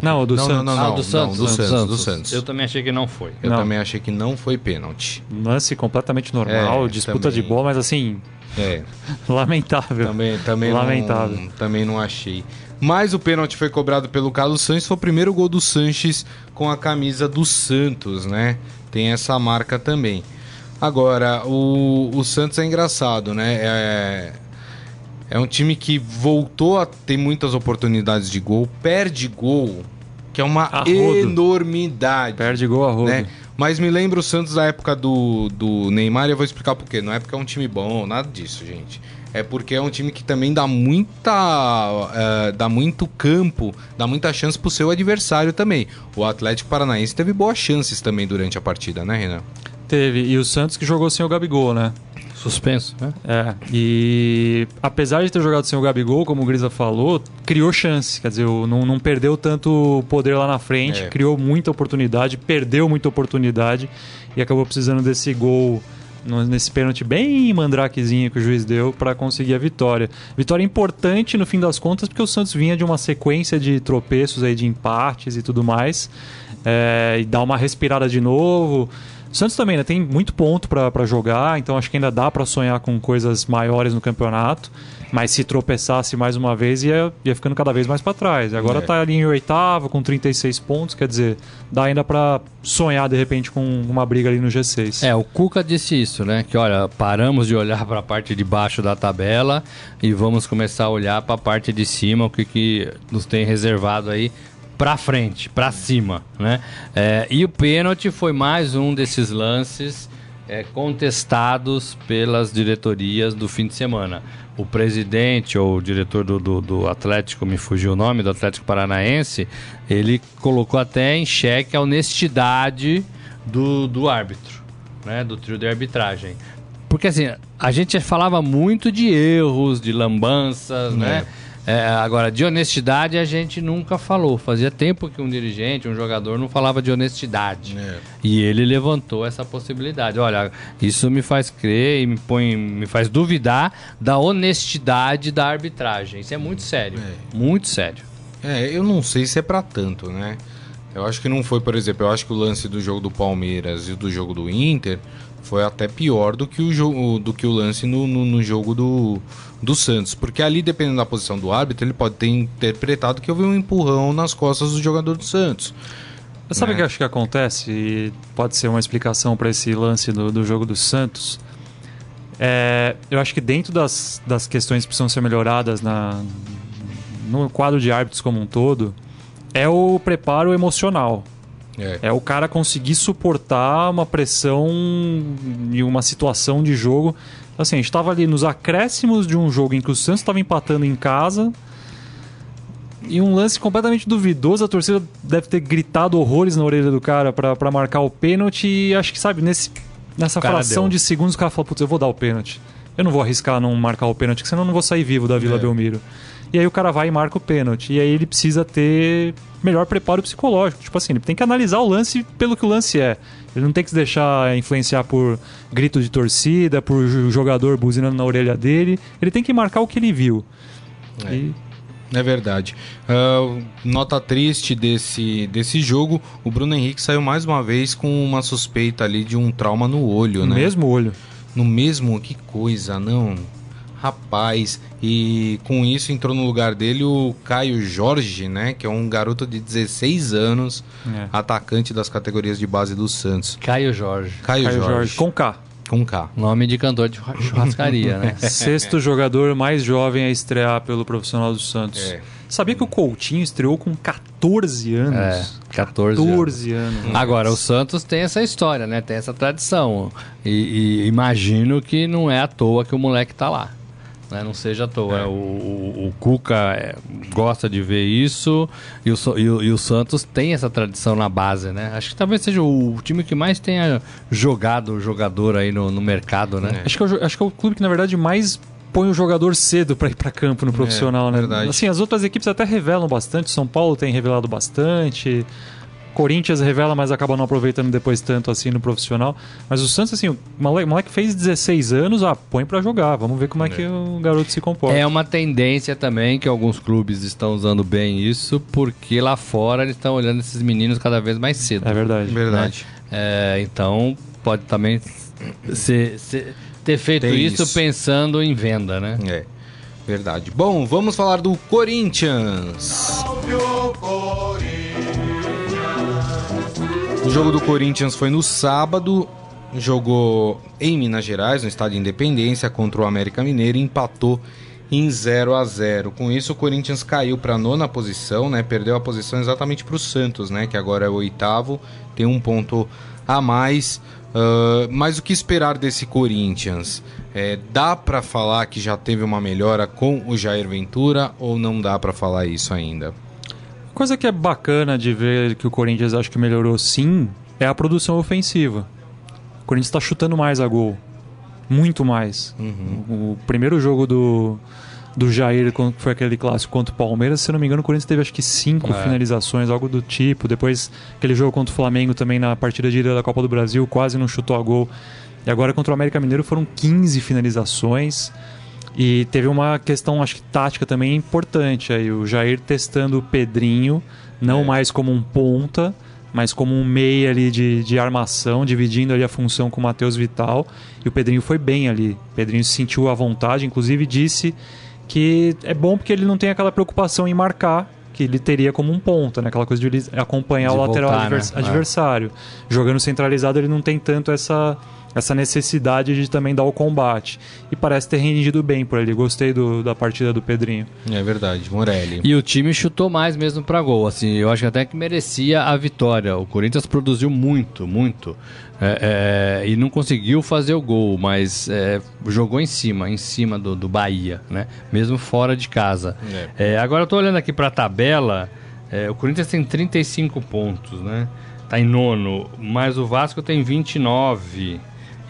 Speaker 3: Não, o do
Speaker 2: não,
Speaker 3: Santos.
Speaker 2: Não, não,
Speaker 4: ah,
Speaker 2: não,
Speaker 4: do Santos.
Speaker 2: Não, do
Speaker 4: do
Speaker 2: Santos, do Santos.
Speaker 4: Eu também achei que não foi.
Speaker 2: Eu
Speaker 3: Não.
Speaker 2: também achei que não foi pênalti.
Speaker 3: Lance completamente normal,
Speaker 2: É,
Speaker 3: disputa
Speaker 2: também.
Speaker 3: de bola, mas assim,
Speaker 2: É,
Speaker 3: lamentável.
Speaker 2: também, também,
Speaker 3: Lamentável.
Speaker 2: Não, também não achei. Mas o pênalti foi cobrado pelo Carlos Sanches. Foi o primeiro gol do Sanches com a camisa do Santos, né? Tem essa marca também. Agora, o, o Santos é engraçado, né? É, é um time que voltou a ter muitas oportunidades de gol, perde gol, que é uma enormidade.
Speaker 3: Perde gol a rodo.
Speaker 2: né? Mas me lembra o Santos da época do, do Neymar e eu vou explicar por quê. Não é porque é um time bom, nada disso, gente. É porque é um time que também dá muita. eh, dá muito campo, dá muita chance pro seu adversário também. O Atlético Paranaense teve boas chances também durante a partida, né, Renan?
Speaker 3: Teve. E o Santos que jogou sem o Gabigol, né?
Speaker 4: Suspenso, né?
Speaker 3: É. E apesar de ter jogado sem o Gabigol, como o Grisa falou, criou chance. Quer dizer, não, não perdeu tanto poder lá na frente,
Speaker 2: É.
Speaker 3: criou muita oportunidade, perdeu muita oportunidade e acabou precisando desse gol nesse pênalti bem mandrakezinho que o juiz deu para conseguir a vitória. Vitória importante no fim das contas, porque o Santos vinha de uma sequência de tropeços aí, de empates e tudo mais. É, e dá uma respirada de novo. O Santos também né, tem muito ponto para jogar, então acho que ainda dá para sonhar com coisas maiores no campeonato. Mas se tropeçasse mais uma vez, ia, ia ficando cada vez mais para trás. Agora está ali em oitavo, com 36 pontos, quer dizer, dá ainda para sonhar de repente com uma briga ali no G6.
Speaker 4: É, o Cuca disse isso, né? Que olha, paramos de olhar para a parte de baixo da tabela e vamos começar a olhar para a parte de cima, o que, que nos tem reservado aí para frente, para cima, né? É, e o pênalti foi mais um desses lances é, contestados pelas diretorias do fim de semana. O presidente ou o diretor do, do, do, Atlético, me fugiu o nome, do Atlético Paranaense, ele colocou até em xeque a honestidade do, do árbitro, né, do trio de arbitragem. Porque assim, a gente falava muito de erros, de lambanças, né? é. né? É, agora, de honestidade a gente nunca falou. Fazia tempo que um dirigente, um jogador, não falava de honestidade. É. E ele levantou essa possibilidade. Olha, isso me faz crer e me, põe, me faz duvidar da honestidade da arbitragem. Isso é muito sério. É. Muito sério.
Speaker 2: É, eu não sei se é para tanto, né? Eu acho que não foi, por exemplo, eu acho que o lance do jogo do Palmeiras e do jogo do Inter foi até pior do que o, jogo, do que o lance no, no, no jogo do, do Santos. Porque ali, dependendo da posição do árbitro, ele pode ter interpretado que houve um empurrão nas costas do jogador do Santos.
Speaker 3: Sabe o né? que eu acho que acontece? E pode ser uma explicação para esse lance do, do jogo do Santos. É, eu acho que dentro das, das questões que precisam ser melhoradas na, no quadro de árbitros como um todo, é o preparo emocional. É. é. o cara conseguir suportar uma pressão e uma situação de jogo Assim, a gente estava ali nos acréscimos de um jogo em que o Santos estava empatando em casa. E um lance completamente duvidoso, a torcida deve ter gritado horrores na orelha do cara para marcar o pênalti. E acho que, sabe, nesse, nessa fração deu. de segundos o cara falou: Putz, eu vou dar o pênalti. Eu não vou arriscar não marcar o pênalti, senão eu não vou sair vivo da Vila é. Belmiro. E aí o cara vai e marca o pênalti. E aí ele precisa ter melhor preparo psicológico. Tipo assim, ele tem que analisar o lance pelo que o lance é. Ele não tem que se deixar influenciar por grito de torcida, por jogador buzinando na orelha dele. Ele tem que marcar o que ele viu.
Speaker 2: É. E... É verdade. Uh, nota triste desse, desse jogo: o Bruno Henrique saiu mais uma vez com uma suspeita ali de um trauma no olho,
Speaker 3: no
Speaker 2: né?
Speaker 3: No mesmo olho.
Speaker 2: No mesmo? Que coisa, não. Rapaz, e com isso entrou no lugar dele o Caio Jorge, né? Que é um garoto de 16 anos, é. atacante das categorias de base do Santos.
Speaker 4: Caio Jorge.
Speaker 3: Caio, Caio Jorge. Jorge. Com K.
Speaker 2: Com K.
Speaker 4: Nome de cantor de churrascaria, né?
Speaker 3: Sexto jogador mais jovem a estrear pelo profissional do Santos. É. Sabia que o Coutinho estreou com 14 anos? É,
Speaker 4: 14, 14 anos. anos. Agora, o Santos tem essa história, né? Tem essa tradição. E, e imagino que não é à toa que o moleque tá lá né? Não seja à toa. É. O, o, o, Cuca é, gosta de ver isso e o, e o, e, o, Santos tem essa tradição na base, né? Acho que talvez seja o time que mais tenha jogado o jogador aí no, no mercado, né?
Speaker 3: É. Acho, que é, acho que é o clube que, na verdade, mais põe o jogador cedo para ir para campo no é, profissional, né? Verdade. Assim, as outras equipes até revelam bastante. São Paulo tem revelado bastante. Corinthians revela, mas acaba não aproveitando depois tanto assim no profissional. Mas o Santos, assim, o moleque, o moleque fez 16 anos, ah, põe para jogar. Vamos ver como é, é, que o garoto se comporta.
Speaker 4: É uma tendência também que alguns clubes estão usando bem isso, porque lá fora eles estão olhando esses meninos cada vez mais cedo.
Speaker 3: É verdade.
Speaker 2: Né? Verdade.
Speaker 4: É, então, pode também ser, ser, ter feito isso, isso pensando em venda, né?
Speaker 2: É. Verdade. Bom, vamos falar do Corinthians. Salve o Corinthians. O jogo do Corinthians foi no sábado. Jogou em Minas Gerais, no estádio Independência, contra o América Mineiro e empatou em 0 a 0 Com isso, o Corinthians caiu para a nona posição, né? Perdeu a posição exatamente para o Santos, né? Que agora é o oitavo, tem um ponto a mais. Uh, mas o que esperar desse Corinthians? É, dá para falar que já teve uma melhora com o Jair Ventura ou não dá para falar isso ainda?
Speaker 3: Coisa que é bacana de ver que o Corinthians acho que melhorou sim é a produção ofensiva. O Corinthians está chutando mais a gol. Muito mais. Uhum. O, primeiro jogo do, do Jair, quando foi aquele clássico contra o Palmeiras, se não me engano, o Corinthians teve acho que cinco é. finalizações, algo do tipo. Depois, aquele jogo contra o Flamengo também na partida de ida da Copa do Brasil, quase não chutou a gol. E agora contra o América Mineiro foram 15 finalizações. E teve uma questão, acho que tática também importante aí. O Jair testando o Pedrinho, não é. mais como um ponta, mas como um meia ali de, de armação, dividindo ali a função com o Matheus Vital. E o Pedrinho foi bem ali. O Pedrinho se sentiu à vontade, inclusive disse que é bom porque ele não tem aquela preocupação em marcar que ele teria como um ponto, né? Aquela coisa de acompanhar de o lateral voltar, advers né? adversário. É. Jogando centralizado, ele não tem tanto essa essa necessidade de também dar o combate. E parece ter rendido bem por ali. Gostei do, da partida do Pedrinho.
Speaker 2: É verdade, Morelli.
Speaker 4: E o time chutou mais mesmo para gol. Assim, eu acho que até que merecia a vitória. O Corinthians produziu muito, muito. É, é, e não conseguiu fazer o gol, mas é, jogou em cima, em cima do, do Bahia, né? Mesmo fora de casa. É. É, agora eu tô olhando aqui para a tabela. É, o Corinthians tem 35 pontos, né? Tá em nono, mas o Vasco tem 29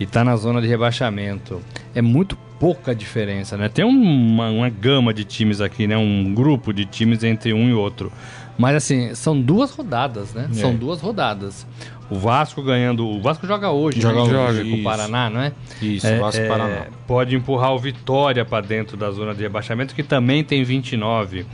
Speaker 4: e está na zona de rebaixamento. É muito pouca diferença, né? Tem uma, uma gama de times aqui, né? Um grupo de times entre um e outro. Mas assim, são duas rodadas, né? É. São duas rodadas. O Vasco ganhando. O Vasco joga hoje,
Speaker 2: joga,
Speaker 4: né?
Speaker 2: joga
Speaker 4: com o Paraná, não é?
Speaker 2: Isso, é, Vasco é, Paraná.
Speaker 4: Pode empurrar o Vitória para dentro da zona de rebaixamento, que também tem 29.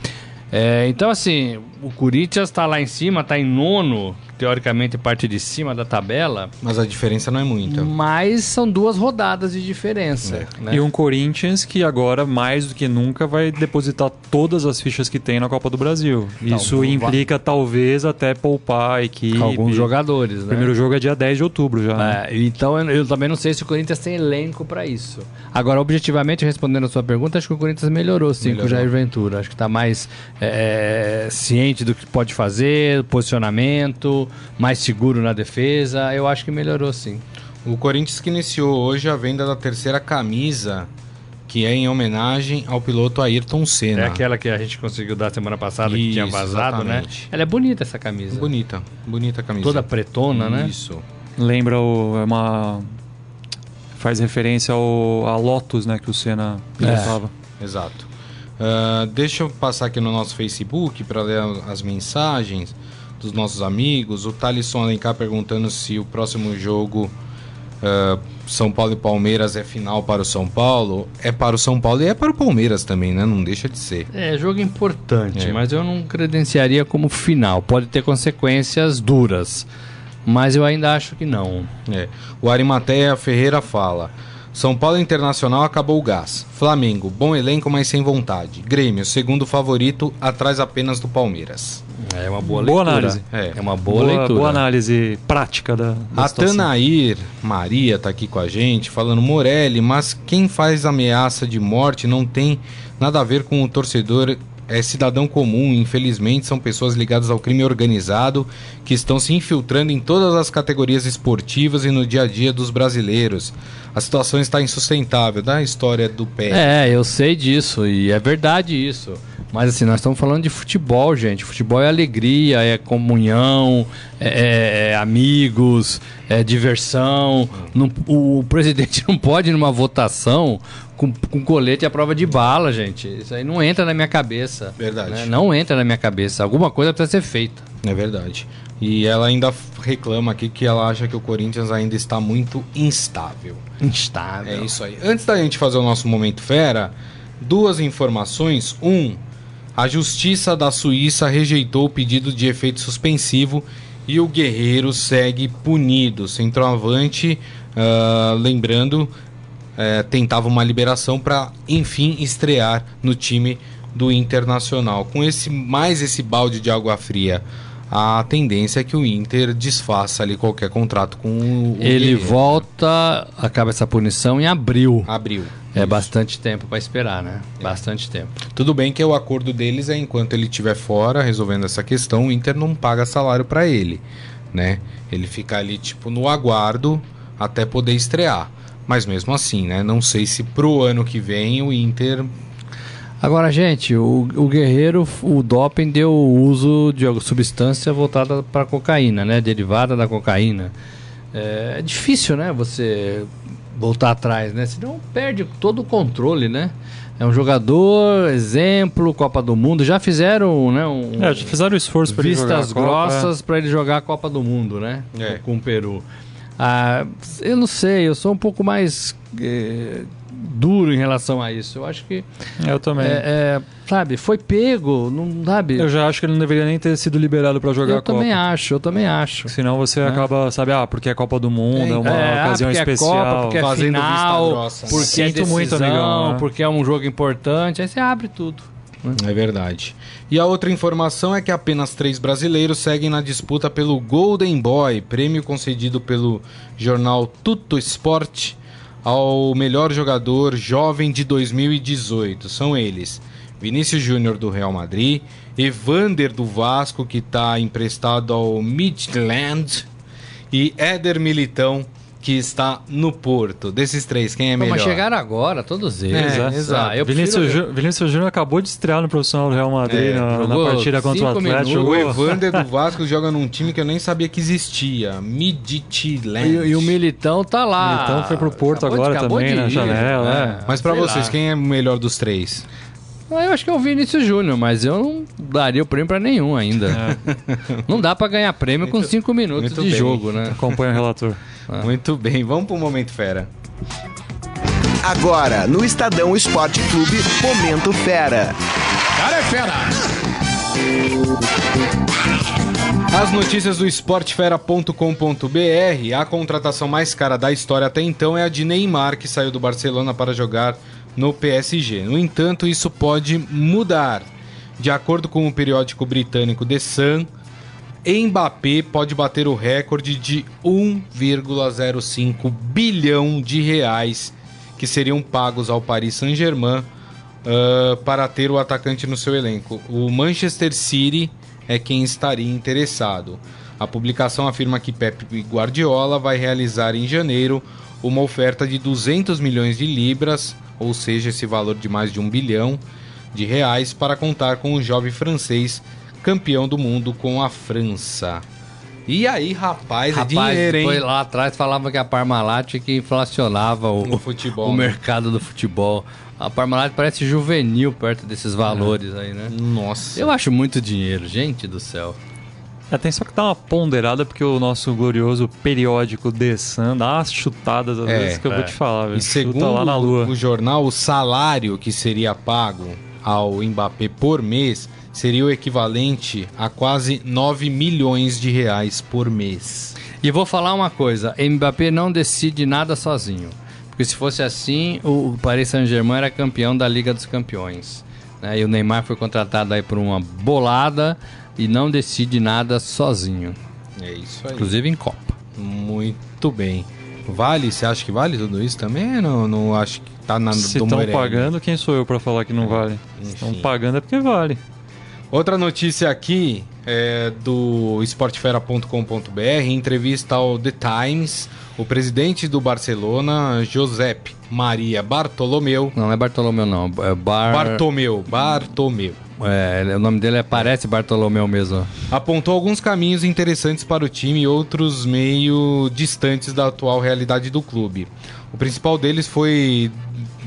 Speaker 4: É, então, assim, o Corinthians está lá em cima, está em nono, teoricamente parte de cima da tabela.
Speaker 2: Mas a diferença não é muita.
Speaker 4: Mas são duas rodadas de diferença. É.
Speaker 3: Né? E um Corinthians que agora, mais do que nunca, vai depositar todas as fichas que tem na Copa do Brasil. Então, Isso implica, vai... talvez, até poupar a equipe.
Speaker 4: Alguns jogadores, né?
Speaker 3: O primeiro jogo é dia 10 de outubro já. Né?
Speaker 4: É, então eu, eu, também não sei se o Corinthians tem elenco para isso. Agora, objetivamente, respondendo a sua pergunta, acho que o Corinthians melhorou sim melhorou. com o Jair Ventura. Acho que está mais é, ciente do que pode fazer, posicionamento mais seguro na defesa. Eu acho que melhorou sim.
Speaker 2: O Corinthians que iniciou hoje a venda da terceira camisa, que é em homenagem ao piloto Ayrton Senna.
Speaker 4: É aquela que a gente conseguiu dar semana passada, Isso, que tinha vazado, né? exatamente. né? Ela é bonita essa camisa.
Speaker 2: Bonita, bonita a camisa.
Speaker 4: Toda pretona, né?
Speaker 2: Isso.
Speaker 3: Lembra o, é uma faz referência ao a Lotus, né, que o Senna pilotava.
Speaker 2: É. Exato. Uh, deixa eu passar aqui no nosso Facebook para ler as mensagens dos nossos amigos. O Thalisson Alencar perguntando se o próximo jogo uh, São Paulo e Palmeiras é final para o São Paulo. É para o São Paulo e é para o Palmeiras também, né? Não deixa de ser.
Speaker 4: É, jogo importante, é. mas eu não credenciaria como final. Pode ter consequências duras, mas eu ainda acho que não.
Speaker 2: É. O Arimateia Ferreira fala. São Paulo Internacional acabou o gás. Flamengo, bom elenco, mas sem vontade. Grêmio, segundo favorito, atrás apenas do Palmeiras.
Speaker 4: É uma boa, boa leitura. análise.
Speaker 3: É. é uma boa, boa, leitura. Boa análise prática da, da
Speaker 2: A Tanair Maria está aqui com a gente, falando Morelli, mas quem faz ameaça de morte não tem nada a ver com o torcedor é cidadão comum, infelizmente são pessoas ligadas ao crime organizado que estão se infiltrando em todas as categorias esportivas e no dia a dia dos brasileiros. A situação está insustentável, da história do pé.
Speaker 4: É, eu sei disso e é verdade isso. Mas assim, nós estamos falando de futebol, gente. Futebol é alegria, é comunhão, é, é, é amigos, é diversão. Não, o, o, presidente não pode ir numa votação com, com colete à prova de bala, gente. Isso aí não entra na minha cabeça.
Speaker 2: Verdade. Né?
Speaker 4: Não entra na minha cabeça. Alguma coisa precisa ser feita.
Speaker 2: É verdade. E ela ainda reclama aqui que ela acha que o Corinthians ainda está muito instável.
Speaker 4: Instável.
Speaker 2: É isso aí. Antes da gente fazer o nosso momento fera, duas informações. Um, a Justiça da Suíça rejeitou o pedido de efeito suspensivo e o Guerreiro segue punido. Centroavante, uh, lembrando, uh, tentava uma liberação para enfim estrear no time do Internacional. Com esse mais esse balde de água fria a tendência é que o Inter desfaça ali qualquer contrato com o.
Speaker 4: Ele Guerreiro. volta, acaba essa punição em abril.
Speaker 2: Abril.
Speaker 4: É Isso. bastante tempo para esperar, né? É. Bastante tempo.
Speaker 2: Tudo bem que o acordo deles é enquanto ele estiver fora resolvendo essa questão, o Inter não paga salário para ele, né? Ele fica ali tipo no aguardo até poder estrear. Mas mesmo assim, né? Não sei se pro ano que vem o Inter
Speaker 4: Agora, gente, o, o guerreiro, o doping deu uso de substância voltada para cocaína, né? Derivada da cocaína. É, é, difícil, né? Você voltar atrás, né? Senão perde todo o controle, né? É um jogador, exemplo, Copa do Mundo. Já fizeram, né? Um,
Speaker 3: é, já fizeram esforço para ele jogar
Speaker 4: Vistas grossas para ele jogar a Copa do Mundo, né? É. Com o Peru. Ah, eu não sei, eu sou um pouco mais. Eh, duro em relação a isso. Eu acho que.
Speaker 3: Eu também.
Speaker 4: É, é, sabe, foi pego, não sabe.
Speaker 3: Eu já acho que ele não deveria nem ter sido liberado para jogar
Speaker 4: eu
Speaker 3: a Copa.
Speaker 4: Eu também acho, eu também acho.
Speaker 3: Senão você é. acaba, sabe, ah, porque é Copa do Mundo, é uma é, ocasião
Speaker 4: porque
Speaker 3: especial.
Speaker 4: É Copa, porque é
Speaker 2: Fazendo
Speaker 4: final,
Speaker 2: grossa,
Speaker 4: porque
Speaker 3: Sinto
Speaker 4: é decisão,
Speaker 3: muito, amigão, né?
Speaker 4: porque é um jogo importante, aí você abre tudo.
Speaker 2: É verdade. E a outra informação é que apenas três brasileiros seguem na disputa pelo Golden Boy, prêmio concedido pelo jornal Tutto Sport ao melhor jogador jovem de 2018. São eles: Vinícius Júnior do Real Madrid, Evander do Vasco, que está emprestado ao Midland, e Éder Militão que está no Porto. Desses três, quem é melhor?
Speaker 4: Mas chegaram agora, todos eles.
Speaker 3: É, exato. Ah, Vinícius, Júnior acabou de estrear no profissional do Real Madrid é, na, na, partida contra o Atlético.
Speaker 2: O Evander do Vasco joga num time que eu nem sabia que existia. Midtjylland.
Speaker 4: E, e, o Militão tá lá.
Speaker 3: O Militão foi pro Porto acabou agora de, também, na janela. É.
Speaker 2: Mas para vocês, lá. quem é o melhor dos três?
Speaker 4: Ah, eu acho que é o Vinícius Júnior, mas eu não daria o prêmio para nenhum ainda. É. Não dá para ganhar prêmio muito, com cinco minutos de bem. jogo, né?
Speaker 3: Acompanha o relator.
Speaker 2: Ah. Muito bem, vamos pro Momento Fera.
Speaker 1: Agora, no Estadão Esporte Clube, Momento Fera.
Speaker 2: Cara é fera! As notícias do esportefera.com.br. A contratação mais cara da história até então é a de Neymar, que saiu do Barcelona para jogar no PSG. No entanto, isso pode mudar. De acordo com o periódico britânico The Sun, Mbappé pode bater o recorde de 1,05 bilhão de reais que seriam pagos ao Paris Saint-Germain uh, para ter o atacante no seu elenco. O Manchester City é quem estaria interessado. A publicação afirma que Pep Guardiola vai realizar em janeiro uma oferta de 200 milhões de libras, ou seja, esse valor de mais de um bilhão de reais, para contar com o jovem francês campeão do mundo com a França. E aí, rapaz,
Speaker 4: rapaz
Speaker 2: é dinheiro, hein?
Speaker 4: Foi lá atrás falava que a Parmalat que inflacionava o, futebol, o né? mercado do futebol. A Parmalat parece juvenil perto desses valores é. aí, né?
Speaker 2: Nossa.
Speaker 4: Eu acho muito dinheiro, gente do céu.
Speaker 3: É, tem só que dar uma ponderada, porque o nosso glorioso periódico The Sun dá umas chutadas às é, vezes que eu vou te falar. Viu?
Speaker 2: E segundo lá na lua. o jornal, o salário que seria pago ao Mbappé por mês seria o equivalente a quase 9 milhões de reais por mês.
Speaker 4: E vou falar uma coisa, Mbappé não decide nada sozinho. Porque se fosse assim, o Paris Saint-Germain era campeão da Liga dos Campeões. Né? E o Neymar foi contratado aí por uma bolada e não decide nada sozinho.
Speaker 2: É isso aí.
Speaker 4: Inclusive em Copa.
Speaker 2: Muito bem. Vale? Você acha que vale tudo isso também? Não, não acho que tá na
Speaker 3: Se estão pagando, quem sou eu para falar que não vale? Estão pagando é porque vale.
Speaker 2: Outra notícia aqui é do esportefera.com.br, entrevista ao The Times, o presidente do Barcelona, Josep Maria Bartolomeu.
Speaker 4: Não, não é Bartolomeu não, é Bar...
Speaker 2: Bartomeu, Bartomeu.
Speaker 4: É, o nome dele é, parece Bartolomeu mesmo.
Speaker 2: Apontou alguns caminhos interessantes para o time e outros meio distantes da atual realidade do clube. O principal deles foi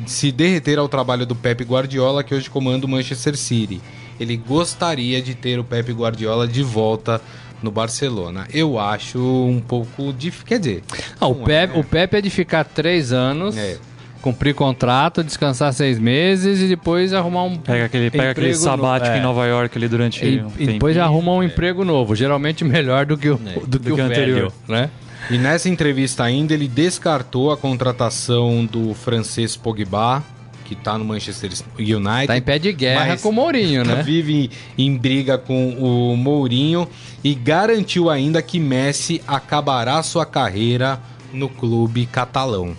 Speaker 2: se derreter ao trabalho do Pep Guardiola, que hoje comanda o Manchester City. Ele gostaria de ter o Pep Guardiola de volta no Barcelona. Eu acho um pouco difícil. Quer dizer,
Speaker 4: ah, o, Pep, é, né? o Pep é de ficar três anos. É cumprir contrato, descansar seis meses e depois arrumar um
Speaker 3: pega aquele pega aquele sabático no... é. em Nova York ali durante
Speaker 4: e, um e depois arruma um é. emprego novo, geralmente melhor do que o é. do, do, que, o, anterior, né?
Speaker 2: E nessa entrevista ainda ele descartou a contratação do francês Pogba, que está no Manchester United. Tá
Speaker 4: em pé de guerra com o Mourinho, né?
Speaker 2: Vive em, em briga com o Mourinho e garantiu ainda que Messi acabará sua carreira no clube catalão.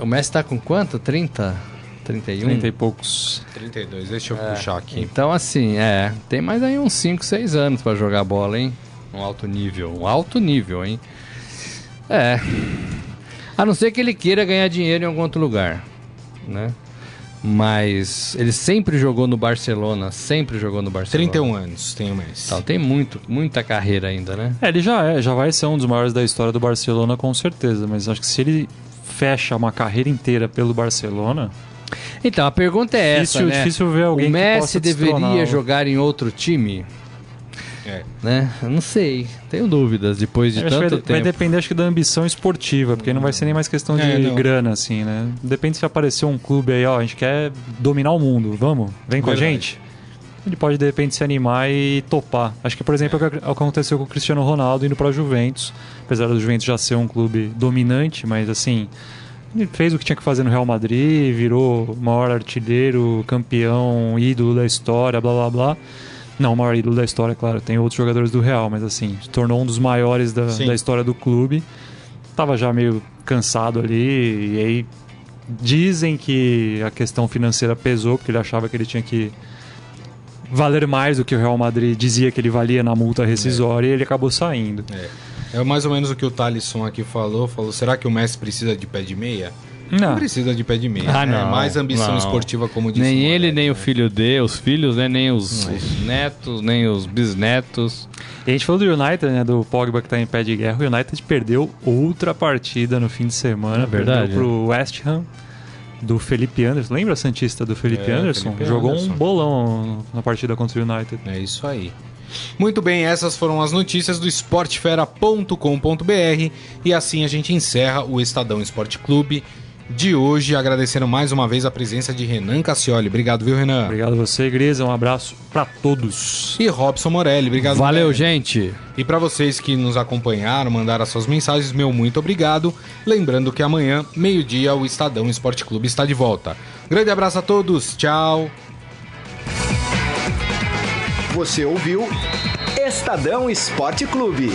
Speaker 4: O Messi tá com quanto? 30? 31?
Speaker 3: 30 e poucos.
Speaker 2: 32, deixa eu é, puxar aqui.
Speaker 4: Então, assim, é. Tem mais aí uns 5, 6 anos para jogar bola, hein? Um alto nível. Um alto nível, hein? É. A não ser que ele queira ganhar dinheiro em algum outro lugar, né? Mas ele sempre jogou no Barcelona, sempre jogou no Barcelona.
Speaker 2: 31 anos tem o Messi.
Speaker 4: Então, tem muito, muita carreira ainda, né?
Speaker 3: É, ele já é, já vai ser um dos maiores da história do Barcelona com certeza, mas acho que se ele fecha uma carreira inteira pelo Barcelona.
Speaker 4: Então, a pergunta é
Speaker 3: difícil,
Speaker 4: essa, né?
Speaker 3: Difícil ver alguém
Speaker 4: o Messi deveria jogar em outro time? É. Né? Eu não sei. Tenho dúvidas depois de tanto
Speaker 3: vai,
Speaker 4: tempo.
Speaker 3: Vai depender, acho que, da ambição esportiva, porque não vai ser nem mais questão de é, grana, assim, né? Depende se aparecer um clube aí, ó, a gente quer dominar o mundo, vamos? Vem com Verdade. a gente? Ele pode, de repente, se animar e topar. Acho que, por exemplo, é o que aconteceu com o Cristiano Ronaldo indo para a Juventus. Apesar do Juventus já ser um clube dominante, mas assim, ele fez o que tinha que fazer no Real Madrid, virou maior artilheiro, campeão, ídolo da história, blá blá blá. Não, o maior ídolo da história, claro, tem outros jogadores do Real, mas assim, se tornou um dos maiores da, da história do clube. Tava já meio cansado ali, e aí dizem que a questão financeira pesou, porque ele achava que ele tinha que valer mais do que o Real Madrid dizia que ele valia na multa rescisória é. e ele acabou saindo.
Speaker 2: É. é mais ou menos o que o Talisson aqui falou. Falou, será que o Messi precisa de pé de meia? Não. não precisa de pé de meia. Ah, não, é mais ambição não. esportiva, como disse
Speaker 4: Nem ele, nem o filho dele, os filhos, né? nem os, os, netos, nem os bisnetos.
Speaker 3: E a gente falou do United, né? Do Pogba que tá em pé de guerra. O United perdeu outra partida no fim de semana. É verdade. Perdeu pro West Ham do Felipe Anderson. Lembra a Santista do Felipe é, Anderson? Felipe Jogou Anderson. um bolão na partida contra o United.
Speaker 2: É isso aí. Muito bem, essas foram as notícias do esportefera.com.br e assim a gente encerra o Estadão Esporte Clube de hoje, agradecendo mais uma vez a presença de Renan Cassioli. Obrigado, viu, Renan?
Speaker 3: Obrigado a você, Grisa. Um abraço para todos.
Speaker 2: E Robson Morelli. Obrigado.
Speaker 4: Valeu, Morelli. gente.
Speaker 2: E para vocês que nos acompanharam, mandaram as suas mensagens, meu muito obrigado. Lembrando que amanhã, meio-dia, o Estadão Esporte Clube está de volta. Grande abraço a todos. Tchau.
Speaker 1: Você ouviu Estadão Esporte Clube.